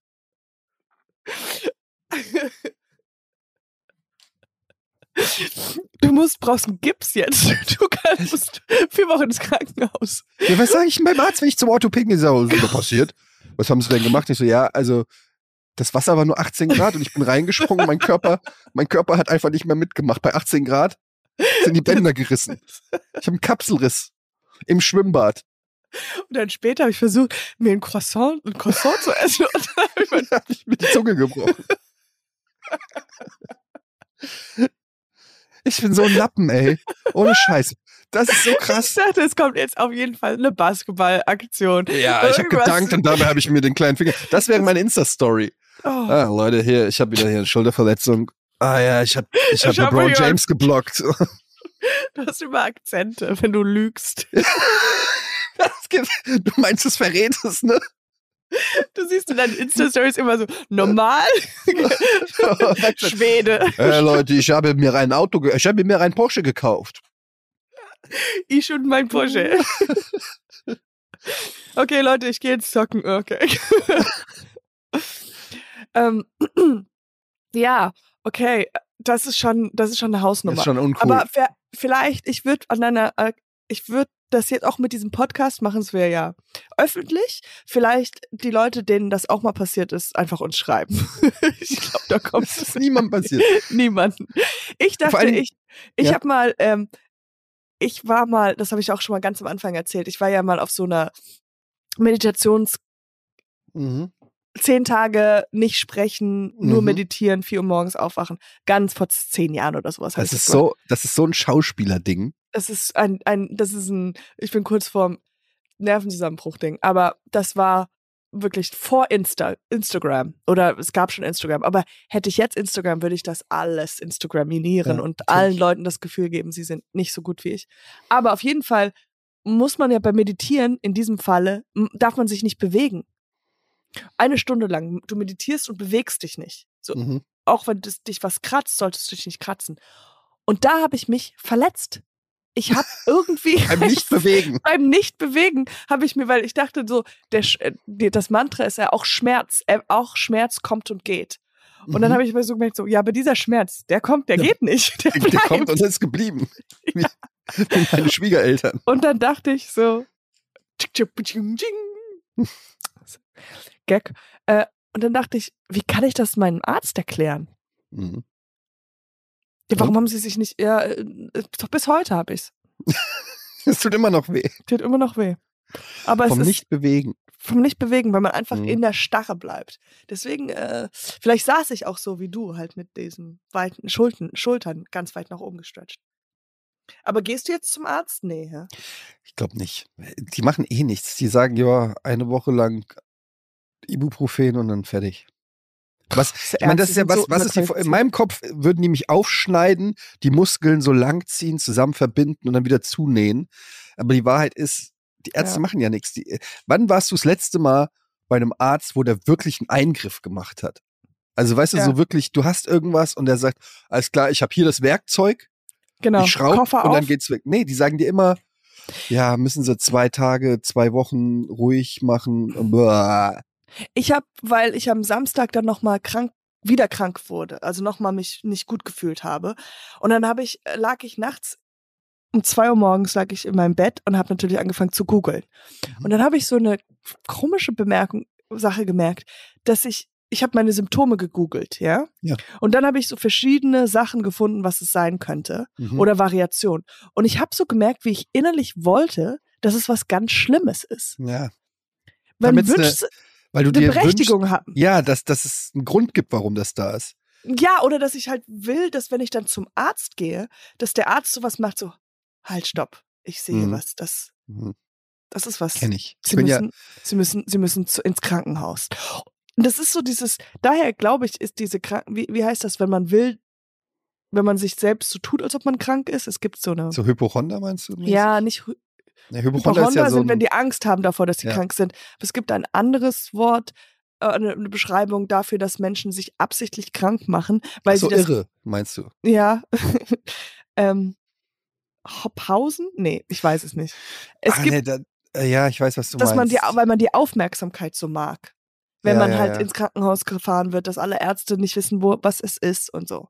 Du musst, brauchst einen Gips jetzt. <laughs> Du kannst, musst vier Wochen ins Krankenhaus. Ja, was sage ich denn beim Arzt, wenn ich zum Orthopäden gehe? Was ist denn da passiert? Was haben sie denn gemacht? Ich so, ja, also das Wasser war nur 18 Grad und ich bin reingesprungen. Mein Körper, mein Körper hat einfach nicht mehr mitgemacht. Bei 18 Grad sind die Bänder gerissen. Ich habe einen Kapselriss im Schwimmbad. Und dann später habe ich versucht, mir ein Croissant, ein Croissant zu essen. Und dann habe ich <laughs> habe ich mir die Zunge gebrochen. Ich bin so ein Lappen, ey. Ohne Scheiß. Das ist so ich krass. dachte, es kommt jetzt auf jeden Fall eine Basketballaktion. Ja, ich habe Irgendwas. gedankt und dabei habe ich mir den kleinen Finger. Das wäre meine Insta-Story. Oh, Ah, Leute, hier, ich habe wieder hier eine Schulterverletzung. Ah ja, ich habe ich hab Ich hab LeBron hier- James geblockt. <laughs> du hast immer Akzente, wenn du lügst. <laughs> Das gibt, du meinst, es verrät es, ne? Du siehst in deinen Insta-Stories immer so normal, <laughs> Schwede, äh, Leute, ich habe mir ein Auto, ich habe mir ein Porsche gekauft. ich und mein Porsche. Okay, Leute, ich gehe jetzt zocken. Okay. <laughs> ähm, <clears throat> ja, okay. Das ist schon, das ist schon eine Das Hausnummer. ist schon uncool. Aber vielleicht, ich würde an deiner, äh, ich würde das jetzt auch mit diesem Podcast machen, es wäre ja öffentlich. Vielleicht die Leute, denen das auch mal passiert ist, einfach uns schreiben. <laughs> ich glaube, da kommt das ist niemandem passiert. <laughs> niemanden. Ich dachte, allem- ich, ich Ja. habe mal, ähm, ich war mal, das habe ich auch schon mal ganz am Anfang erzählt, ich war ja mal auf so einer Meditationsreise Mhm. Zehn Tage nicht sprechen, nur Mhm. meditieren, vier Uhr morgens aufwachen. Ganz vor zehn Jahren oder sowas. Das ist so, das ist so ein Schauspielerding. Das ist ein, ein, das ist ein, ich bin kurz vorm Nervenzusammenbruch-Ding. Aber das war wirklich vor Insta, Instagram. Oder es gab schon Instagram. Aber hätte ich jetzt Instagram, würde ich das alles Instagraminieren Ja, und natürlich. allen Leuten das Gefühl geben, sie sind nicht so gut wie ich. Aber auf jeden Fall muss man ja beim Meditieren in diesem Falle, darf man sich nicht bewegen. Eine Stunde lang. Du meditierst und bewegst dich nicht. So, Mhm. auch wenn das, dich was kratzt, solltest du dich nicht kratzen. Und da habe ich mich verletzt. Ich habe <laughs> irgendwie <laughs> Beim nicht bewegen. beim Nicht-Bewegen habe ich mir, weil ich dachte so, der, äh, das Mantra ist ja auch Schmerz, äh, auch Schmerz kommt und geht. Und dann Mhm. habe ich mir so gemerkt, so, ja, aber dieser Schmerz, der kommt, der Ja. geht nicht. <laughs> Der der, der kommt und ist geblieben. Wie, wie meine Schwiegereltern. Und dann dachte ich so, Gag. Äh, und dann dachte ich, wie kann ich das meinem Arzt erklären? Mhm. Ja, warum Und? haben sie sich nicht, ja, äh, doch bis heute habe ich's. <laughs> Es tut immer noch weh. Tut immer noch weh. Aber Vom es ist nicht bewegen. vom nicht bewegen, weil man einfach Mhm. in der Starre bleibt. Deswegen, äh, vielleicht saß ich auch so wie du, halt mit diesen weiten Schultern, Schultern ganz weit nach oben gestretcht. Aber gehst du jetzt zum Arzt? Nee, ja? Ich glaube nicht. Die machen eh nichts. Die sagen, ja, eine Woche lang Ibuprofen und dann fertig. Was, ich meine, das ist ja was, was ist die, in meinem Kopf würden die mich aufschneiden, die Muskeln so lang ziehen, zusammen verbinden und dann wieder zunähen. Aber die Wahrheit ist, die Ärzte Ja. machen ja nichts. Die, wann warst du das letzte Mal bei einem Arzt, wo der wirklich einen Eingriff gemacht hat? Also weißt du, Ja. so wirklich, du hast irgendwas und der sagt, alles klar, ich habe hier das Werkzeug, Genau, ich schraube und dann auf. geht's weg. Nee, die sagen dir immer, ja, müssen sie zwei Tage, zwei Wochen ruhig machen. Boah. Ich habe, weil ich am Samstag dann nochmal krank, wieder krank wurde, also nochmal mich nicht gut gefühlt habe. Und dann habe ich, äh, lag ich nachts um zwei Uhr morgens lag ich in meinem Bett und habe natürlich angefangen zu googeln. Mhm. Und dann habe ich so eine komische Bemerkung, Sache gemerkt, dass ich, ich habe meine Symptome gegoogelt, ja? Ja. Und dann habe ich so verschiedene Sachen gefunden, was es sein könnte Mhm. oder Variation. Und ich habe so gemerkt, wie ich innerlich wollte, dass es was ganz Schlimmes ist. ja, Man Damit's ne wünscht weil du eine dir wünschst, Berechtigung haben. ja, dass, dass es einen Grund gibt, warum das da ist. Ja, oder dass ich halt will, dass wenn ich dann zum Arzt gehe, dass der Arzt sowas macht, so, halt, stopp, ich sehe Mhm. was, das, Mhm. das ist was. Kenn ich. Ich Sie ja, müssen, sie müssen, sie müssen zu, ins Krankenhaus. Und das ist so dieses, daher glaube ich, ist diese Kranken, wie, wie heißt das, wenn man will, wenn man sich selbst so tut, als ob man krank ist? Es gibt so eine, so Hypochonder meinst du? ja, nicht ja Hypochonder Hypochonder ja so sind, wenn ein, die Angst haben davor, dass sie Ja. krank sind. Aber es gibt ein anderes Wort, äh, eine, Beschreibung dafür, dass Menschen sich absichtlich krank machen, weil so sie das irre, meinst du? Ja. <laughs> ähm, Hopphausen? Nee, ich weiß es nicht. Es ah, gibt, nee, da, äh, ja, ich weiß, was du dass man meinst. die, weil man die Aufmerksamkeit so mag. Wenn Ja, man halt ins Krankenhaus gefahren wird, dass alle Ärzte nicht wissen, wo, was es ist und so.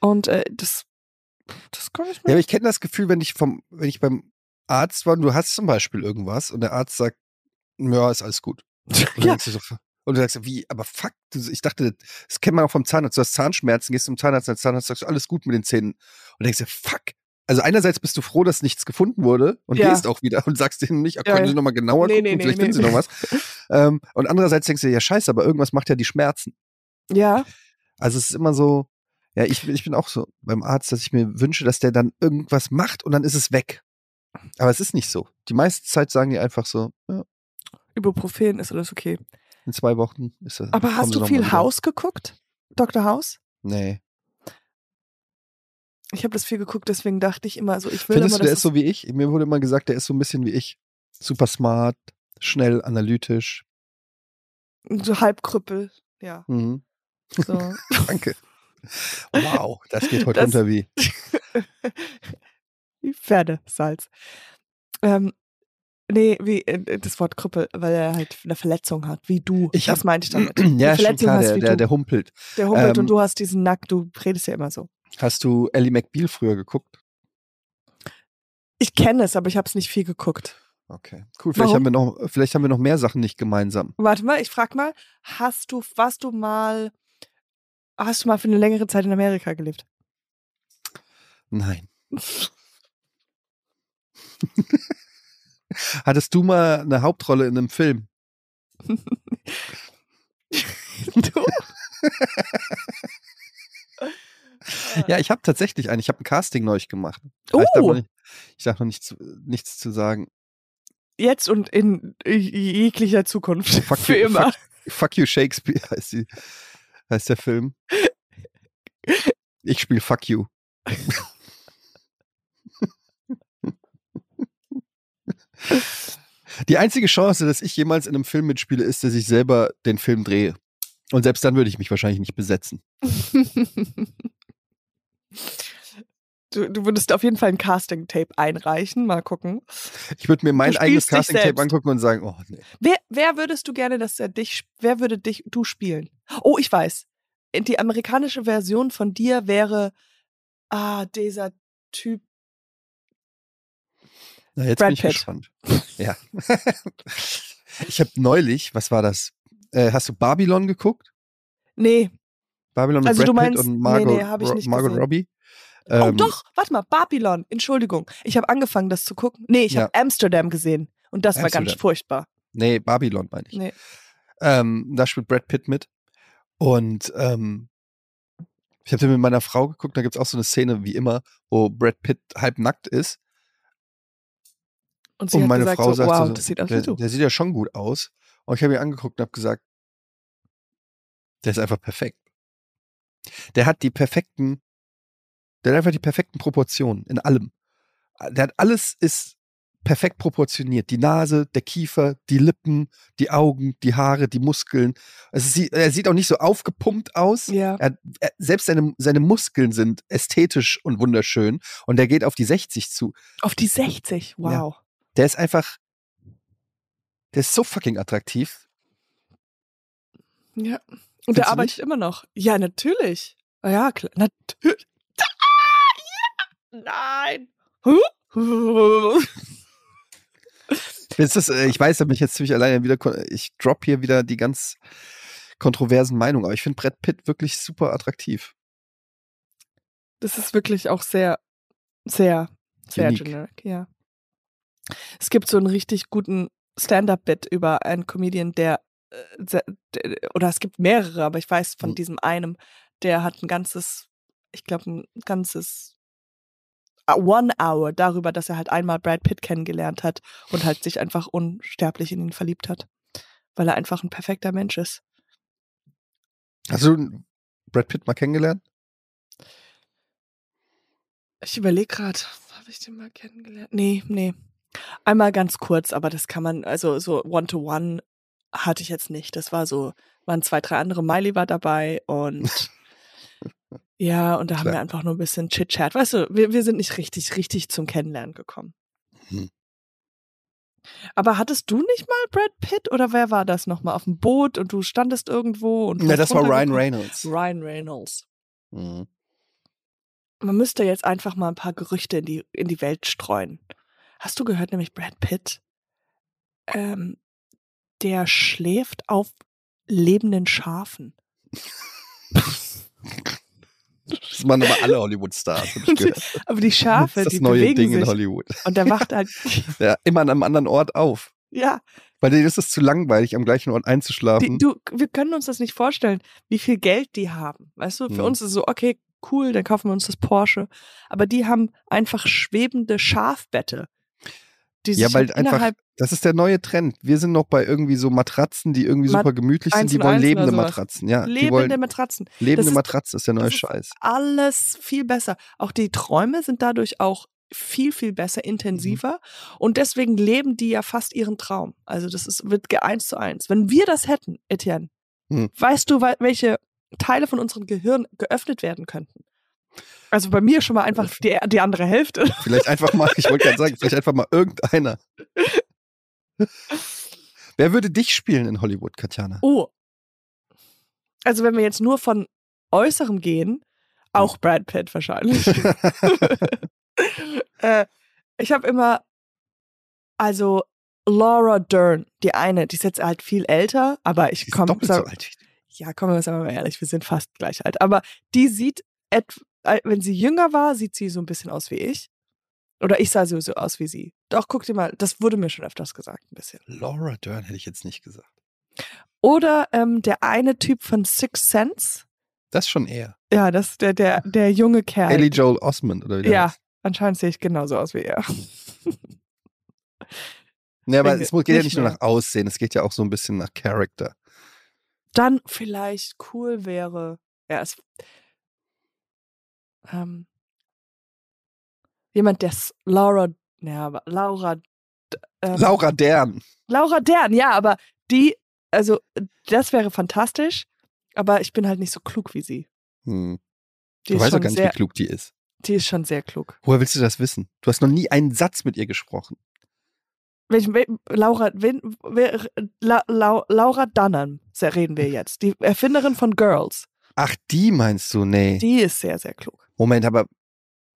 Und äh, das, das kann ich Ja, mir. aber ich kenne das Gefühl, wenn ich vom, wenn ich beim Arzt war und du hast zum Beispiel irgendwas und der Arzt sagt, ja, ist alles gut. Und, Ja. du so, und du sagst, wie, aber fuck, ich dachte, das kennt man auch vom Zahnarzt. Du hast Zahnschmerzen, gehst zum Zahnarzt, der Zahnarzt sagt, alles gut mit den Zähnen. Und denkst du, fuck. Also einerseits bist du froh, dass nichts gefunden wurde und Ja. gehst auch wieder und sagst denen nicht, Ja, können ja. Sie nochmal genauer Nee, gucken, nee, nee, vielleicht nee. finden Sie noch was. <laughs> ähm, und andererseits denkst du, ja scheiße, aber irgendwas macht ja die Schmerzen. Ja, Also es ist immer so, ja, ich, ich bin auch so beim Arzt, dass ich mir wünsche, dass der dann irgendwas macht und dann ist es weg. Aber es ist nicht so. Die meiste Zeit sagen die einfach so, ja, Ibuprofen ist alles okay. in zwei Wochen ist das. Aber hast du viel. Haus geguckt? Dr. House? Nee. Ich habe das viel geguckt, deswegen dachte ich immer so, ich will Findest immer, du, der ist so wie ich? Mir wurde immer gesagt, der ist so ein bisschen wie ich. Super smart, schnell, analytisch. so halbkrüppel. Ja, Mhm. so. <laughs> Danke. <laughs> Wow, das geht heute Das- runter wie. <laughs> wie Pferdesalz. Ähm, nee, wie äh, das Wort Krüppel, weil er halt eine Verletzung hat, wie du. Ich das hab- meinte ich damit. <clears throat> ja, Verletzung klar, hast der, wie der, du. der humpelt. Der humpelt ähm, und du hast diesen Nack, du redest ja immer so. Hast du Ellie McBeal früher geguckt? Ich kenne es, aber ich habe es nicht viel geguckt. Okay, cool. Vielleicht Warum? haben, wir noch, vielleicht haben wir noch mehr Sachen nicht gemeinsam. Warte mal, ich frag mal, hast du, warst du mal, hast du mal für eine längere Zeit in Amerika gelebt? Nein. <laughs> Hattest du mal eine Hauptrolle in einem Film? du? <laughs> Ja, ich habe tatsächlich einen. Ich habe ein Casting neulich gemacht. Oh. Ich darf noch, nicht, ich darf noch nichts, nichts zu sagen. Jetzt und in jeglicher Zukunft. Fuck Für you, immer. Fuck You Shakespeare <laughs> heißt, die, heißt der Film. Ich spiele Fuck You. Die einzige Chance, dass ich jemals in einem Film mitspiele, ist, dass ich selber den Film drehe. Und selbst dann würde ich mich wahrscheinlich nicht besetzen. <laughs> Du, du würdest auf jeden Fall ein Casting-Tape einreichen. Mal gucken. Ich würde mir mein eigenes Casting-Tape angucken und sagen, oh nee. Wer, wer würdest du gerne, dass er dich, wer würde dich, du spielen? Oh, ich weiß. Die amerikanische Version von dir wäre, ah, dieser Typ. Na, jetzt Brad bin ich Pitt. gespannt. <laughs> Ja. ich habe neulich, was war das? Äh, hast du Babylon geguckt? Nee. Babylon mit Also Brad du meinst- Pitt und nee, Margot, nee, nicht Margot gesehen. Robbie? Oh, Ähm, doch, warte mal, Babylon. Entschuldigung. Ich habe angefangen, das zu gucken. Nee, ich Ja. habe Amsterdam gesehen. Und das war ganz Amsterdam. furchtbar. Nee, Babylon meine ich. Nee. Ähm, da spielt Brad Pitt mit. Und ähm, ich habe den mit meiner Frau geguckt, da gibt's auch so eine Szene, wie immer, wo Brad Pitt halb nackt ist. Und sie und meine gesagt, Frau so, sagt wow, so, das sieht aus der, wie du. der sieht ja schon gut aus. Und ich habe ihn angeguckt und habe gesagt, der ist einfach perfekt. Der hat die perfekten, der hat einfach die perfekten Proportionen in allem. Der hat alles ist perfekt proportioniert. Die Nase, der Kiefer, die Lippen, die Augen, die Haare, die Muskeln. Also er sieht auch nicht so aufgepumpt aus. Ja. Er, er, selbst seine, seine Muskeln sind ästhetisch und wunderschön. Und der geht auf die 60 zu. Auf die 60. Wow. Der ist einfach, der ist so fucking attraktiv. Ja. Und Findest der arbeitet nicht? immer noch. Ja, natürlich. Ja, klar. Natürlich. Nein. <laughs> Ist, äh, ich weiß, da bin ich jetzt ziemlich alleine wieder. Ich drop hier wieder die ganz kontroversen Meinungen, aber ich finde Brad Pitt wirklich super attraktiv. Das ist wirklich auch sehr, sehr, sehr Unique. generic, ja. Es gibt so einen richtig guten Stand-up-Bit über einen Comedian, der, äh, oder es gibt mehrere, aber ich weiß von Hm. diesem einem, der hat ein ganzes, ich glaube, ein ganzes One Hour darüber, dass er halt einmal Brad Pitt kennengelernt hat und halt sich einfach unsterblich in ihn verliebt hat. Weil er einfach ein perfekter Mensch ist. Hast du Brad Pitt mal kennengelernt? Ich überlege gerade, habe ich den mal kennengelernt? Nee, nee. Einmal ganz kurz, aber das kann man, also so One-to-One hatte ich jetzt nicht. Das war so, waren zwei, drei andere. Miley war dabei und <laughs> ja, und da haben Klar. wir einfach nur ein bisschen Chit-Chat. Weißt du, wir, wir sind nicht richtig, richtig zum Kennenlernen gekommen. Hm. Aber hattest du nicht mal Brad Pitt oder wer war das nochmal auf dem Boot und du standest irgendwo und Ja, das war Ryan? Reynolds. Ryan Reynolds. Mhm. Man müsste jetzt einfach mal ein paar Gerüchte in die, in die Welt streuen. Hast du gehört, nämlich Brad Pitt? Ähm, der schläft auf lebenden Schafen. <laughs> Das machen aber alle Hollywood-Stars. <laughs> Aber die Schafe, das ist das die neue bewegen Ding in sich. Hollywood. Und der wacht halt, <laughs> Ja, immer an einem anderen Ort auf. ja, Weil denen ist es zu langweilig, am gleichen Ort die, einzuschlafen. du, wir können uns das nicht vorstellen, wie viel Geld die haben. Weißt du, für Mhm. uns ist es so, okay, cool, dann kaufen wir uns das Porsche. Aber die haben einfach schwebende Schafbette. Die ja, weil halt einfach, das ist der neue Trend. Wir sind noch bei irgendwie so Matratzen, die irgendwie Mat- super gemütlich sind. Die wollen lebende. Matratzen. Ja, lebende wollen Matratzen. lebende ist- Matratze ist der neue das ist Scheiß. alles viel besser. Auch die Träume sind dadurch auch viel, viel besser, intensiver. Und deswegen leben die ja fast ihren Traum. Also das ist, wird eins zu eins. Wenn wir das hätten, Etienne, Hm. weißt du, welche Teile von unserem Gehirn geöffnet werden könnten? Also bei mir schon mal einfach die, die andere Hälfte. <laughs> Vielleicht einfach mal, ich wollte gerade sagen, vielleicht einfach mal irgendeiner. Wer würde dich spielen in Hollywood, Katjana? Oh. Also wenn wir jetzt nur von Äußerem gehen, auch Brad Pitt wahrscheinlich. <laughs> äh, ich habe immer, also Laura Dern, die eine, die ist jetzt halt viel älter, aber ich komme, so alt. ja, kommen wir mal ehrlich, wir sind fast gleich alt. Aber die sieht, et, wenn sie jünger war, sieht sie so ein bisschen aus wie ich. Oder ich sah so, so aus wie sie. Doch, guck dir mal, das wurde mir schon öfters gesagt, ein bisschen. Laura Dern hätte ich jetzt nicht gesagt. Oder ähm, der eine Typ von Six Sense. Das schon eher. Ja, das ist der, der, der junge Kerl. Ellie Joel Osmond oder wie ja, heißt. anscheinend sehe ich genauso aus wie er. <laughs> Nee, aber es geht ja nicht nur nach Aussehen, es geht ja auch so ein bisschen nach Character. Dann vielleicht cool wäre, ja, es, ähm, jemand, der Laura, ja, aber Laura, ähm, Laura Dern. Laura Dern, ja, aber die, also das wäre fantastisch, aber ich bin halt nicht so klug wie sie. Hm. Die Du weißt doch gar nicht, sehr, wie klug die ist. die ist schon sehr klug. Woher willst du das wissen? Du hast noch nie einen Satz mit ihr gesprochen. Welchen, wel, Laura, wen, wer, La, La, Laura Dunham, reden wir jetzt, die Erfinderin von Girls. Ach, die meinst du? Nee. Die ist sehr, sehr klug. Moment, aber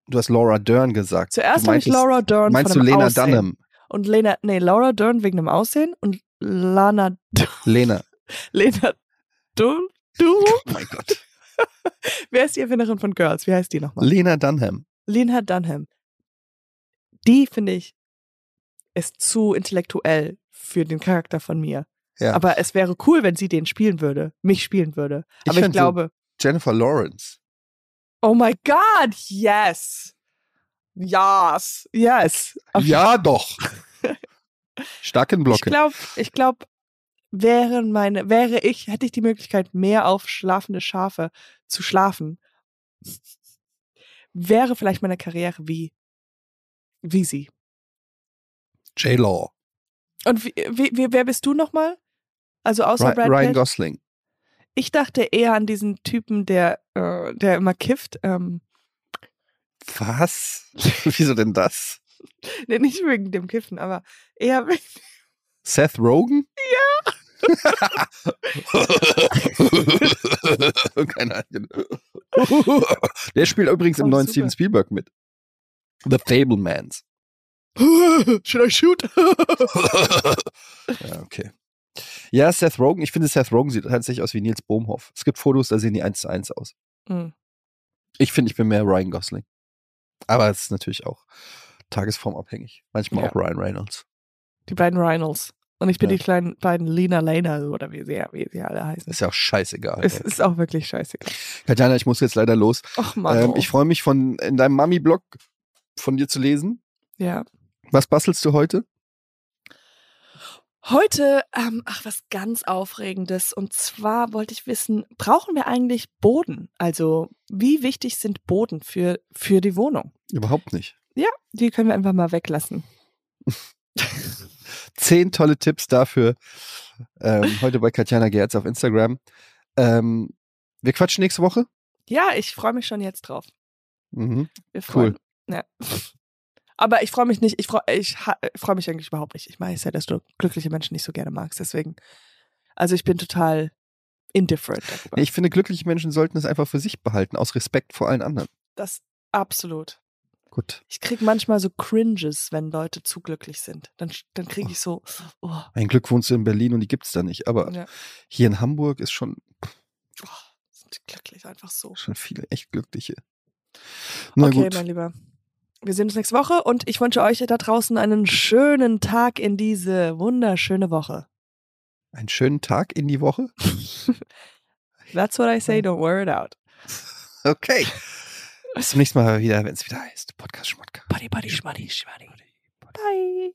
du hast Laura Dern gesagt. Zuerst habe ich Laura Dern Meinst du Lena Aussehen. Dunham? Und Lena, nee, Laura Dern wegen dem Aussehen und Lana, Lena. <laughs> Lena Du, du? <laughs> Oh mein Gott. <laughs> Wer ist die Erfinderin von Girls? Wie heißt die nochmal? Lena Dunham. Lena Dunham. Die, finde ich, ist zu intellektuell für den Charakter von mir. Ja. Aber es wäre cool, wenn sie den spielen würde, mich spielen würde. Ich Aber ich, so- glaube, Jennifer Lawrence. Oh my God, yes. Yes, yes. Auf Ja, doch. Starken <laughs> Ich Blocke. glaube, ich glaube, wäre meine, wäre ich, hätte ich die Möglichkeit, mehr auf schlafende Schafe zu schlafen, wäre vielleicht meine Karriere wie, wie sie. J-Law. Und wie, wie, wer bist du nochmal? Also außer Ry Brad Ryan Pitt? Gosling. Ich dachte eher an diesen Typen, der, äh, der immer kifft. Ähm, Was? <laughs> Wieso denn das? nee, nicht wegen dem Kiffen, aber eher wegen, Seth Rogen? Ja. <laughs> Keine Ahnung. Der spielt übrigens im Oh, neuen super. Steven Spielberg mit. The Fablemans. <laughs> Should I shoot? ja, okay. Ja, Seth Rogen. Ich finde, Seth Rogen sieht tatsächlich aus wie Nils Bohmhoff. Es gibt Fotos, da sehen die eins zu eins aus. Hm. Ich finde, ich bin mehr Ryan Gosling. Aber es ist natürlich auch tagesformabhängig. Manchmal Ja. auch Ryan Reynolds. Die beiden Reynolds. Und ich bin Ja. die kleinen beiden Lena Lena oder wie sie, wie sie alle heißen. Ist ja auch scheißegal. Es ey. ist auch wirklich scheißegal. Katjana, ich muss jetzt leider los. Ach Mann. Ähm, oh. ich freue mich von in deinem Mami-Blog von dir zu lesen. ja. Was bastelst du heute? Heute, ähm, ach, was ganz Aufregendes. Und zwar wollte ich wissen, brauchen wir eigentlich Boden? Also, wie wichtig sind Boden für, für die Wohnung? Überhaupt nicht. Die können wir einfach mal weglassen. <laughs> Zehn tolle Tipps dafür. Ähm, <laughs> heute bei Katjana Gerz auf Instagram. Ähm, wir quatschen nächste Woche. Ja, ich freue mich schon jetzt drauf. Mhm. Wir Cool. freuen, Ja. Aber ich freue mich nicht, ich freue ich freue mich eigentlich überhaupt nicht. Ich weiß ja, dass du glückliche Menschen nicht so gerne magst, deswegen. Also ich bin total indifferent darüber. Ich finde, glückliche Menschen sollten es einfach für sich behalten, aus Respekt vor allen anderen. das absolut. Gut. Ich krieg manchmal so Cringes, wenn Leute zu glücklich sind. Dann, dann kriege ich so, oh, Ein Glück wohnst du in Berlin und die gibt's da nicht. Aber ja, hier in Hamburg ist schon, oh, sind die glücklich einfach so. schon viele echt glückliche. Na okay, gut. mein Lieber. Wir sehen uns nächste Woche und ich wünsche euch da draußen einen schönen Tag in diese wunderschöne Woche. Einen schönen Tag in die Woche. <laughs> That's what I say, don't wear it out. <laughs> Okay. Bis zum nächsten Mal wieder, wenn es wieder heißt. Podcast Schmotka. Buddy, buddy, schmaddy, schmaddy. Bye.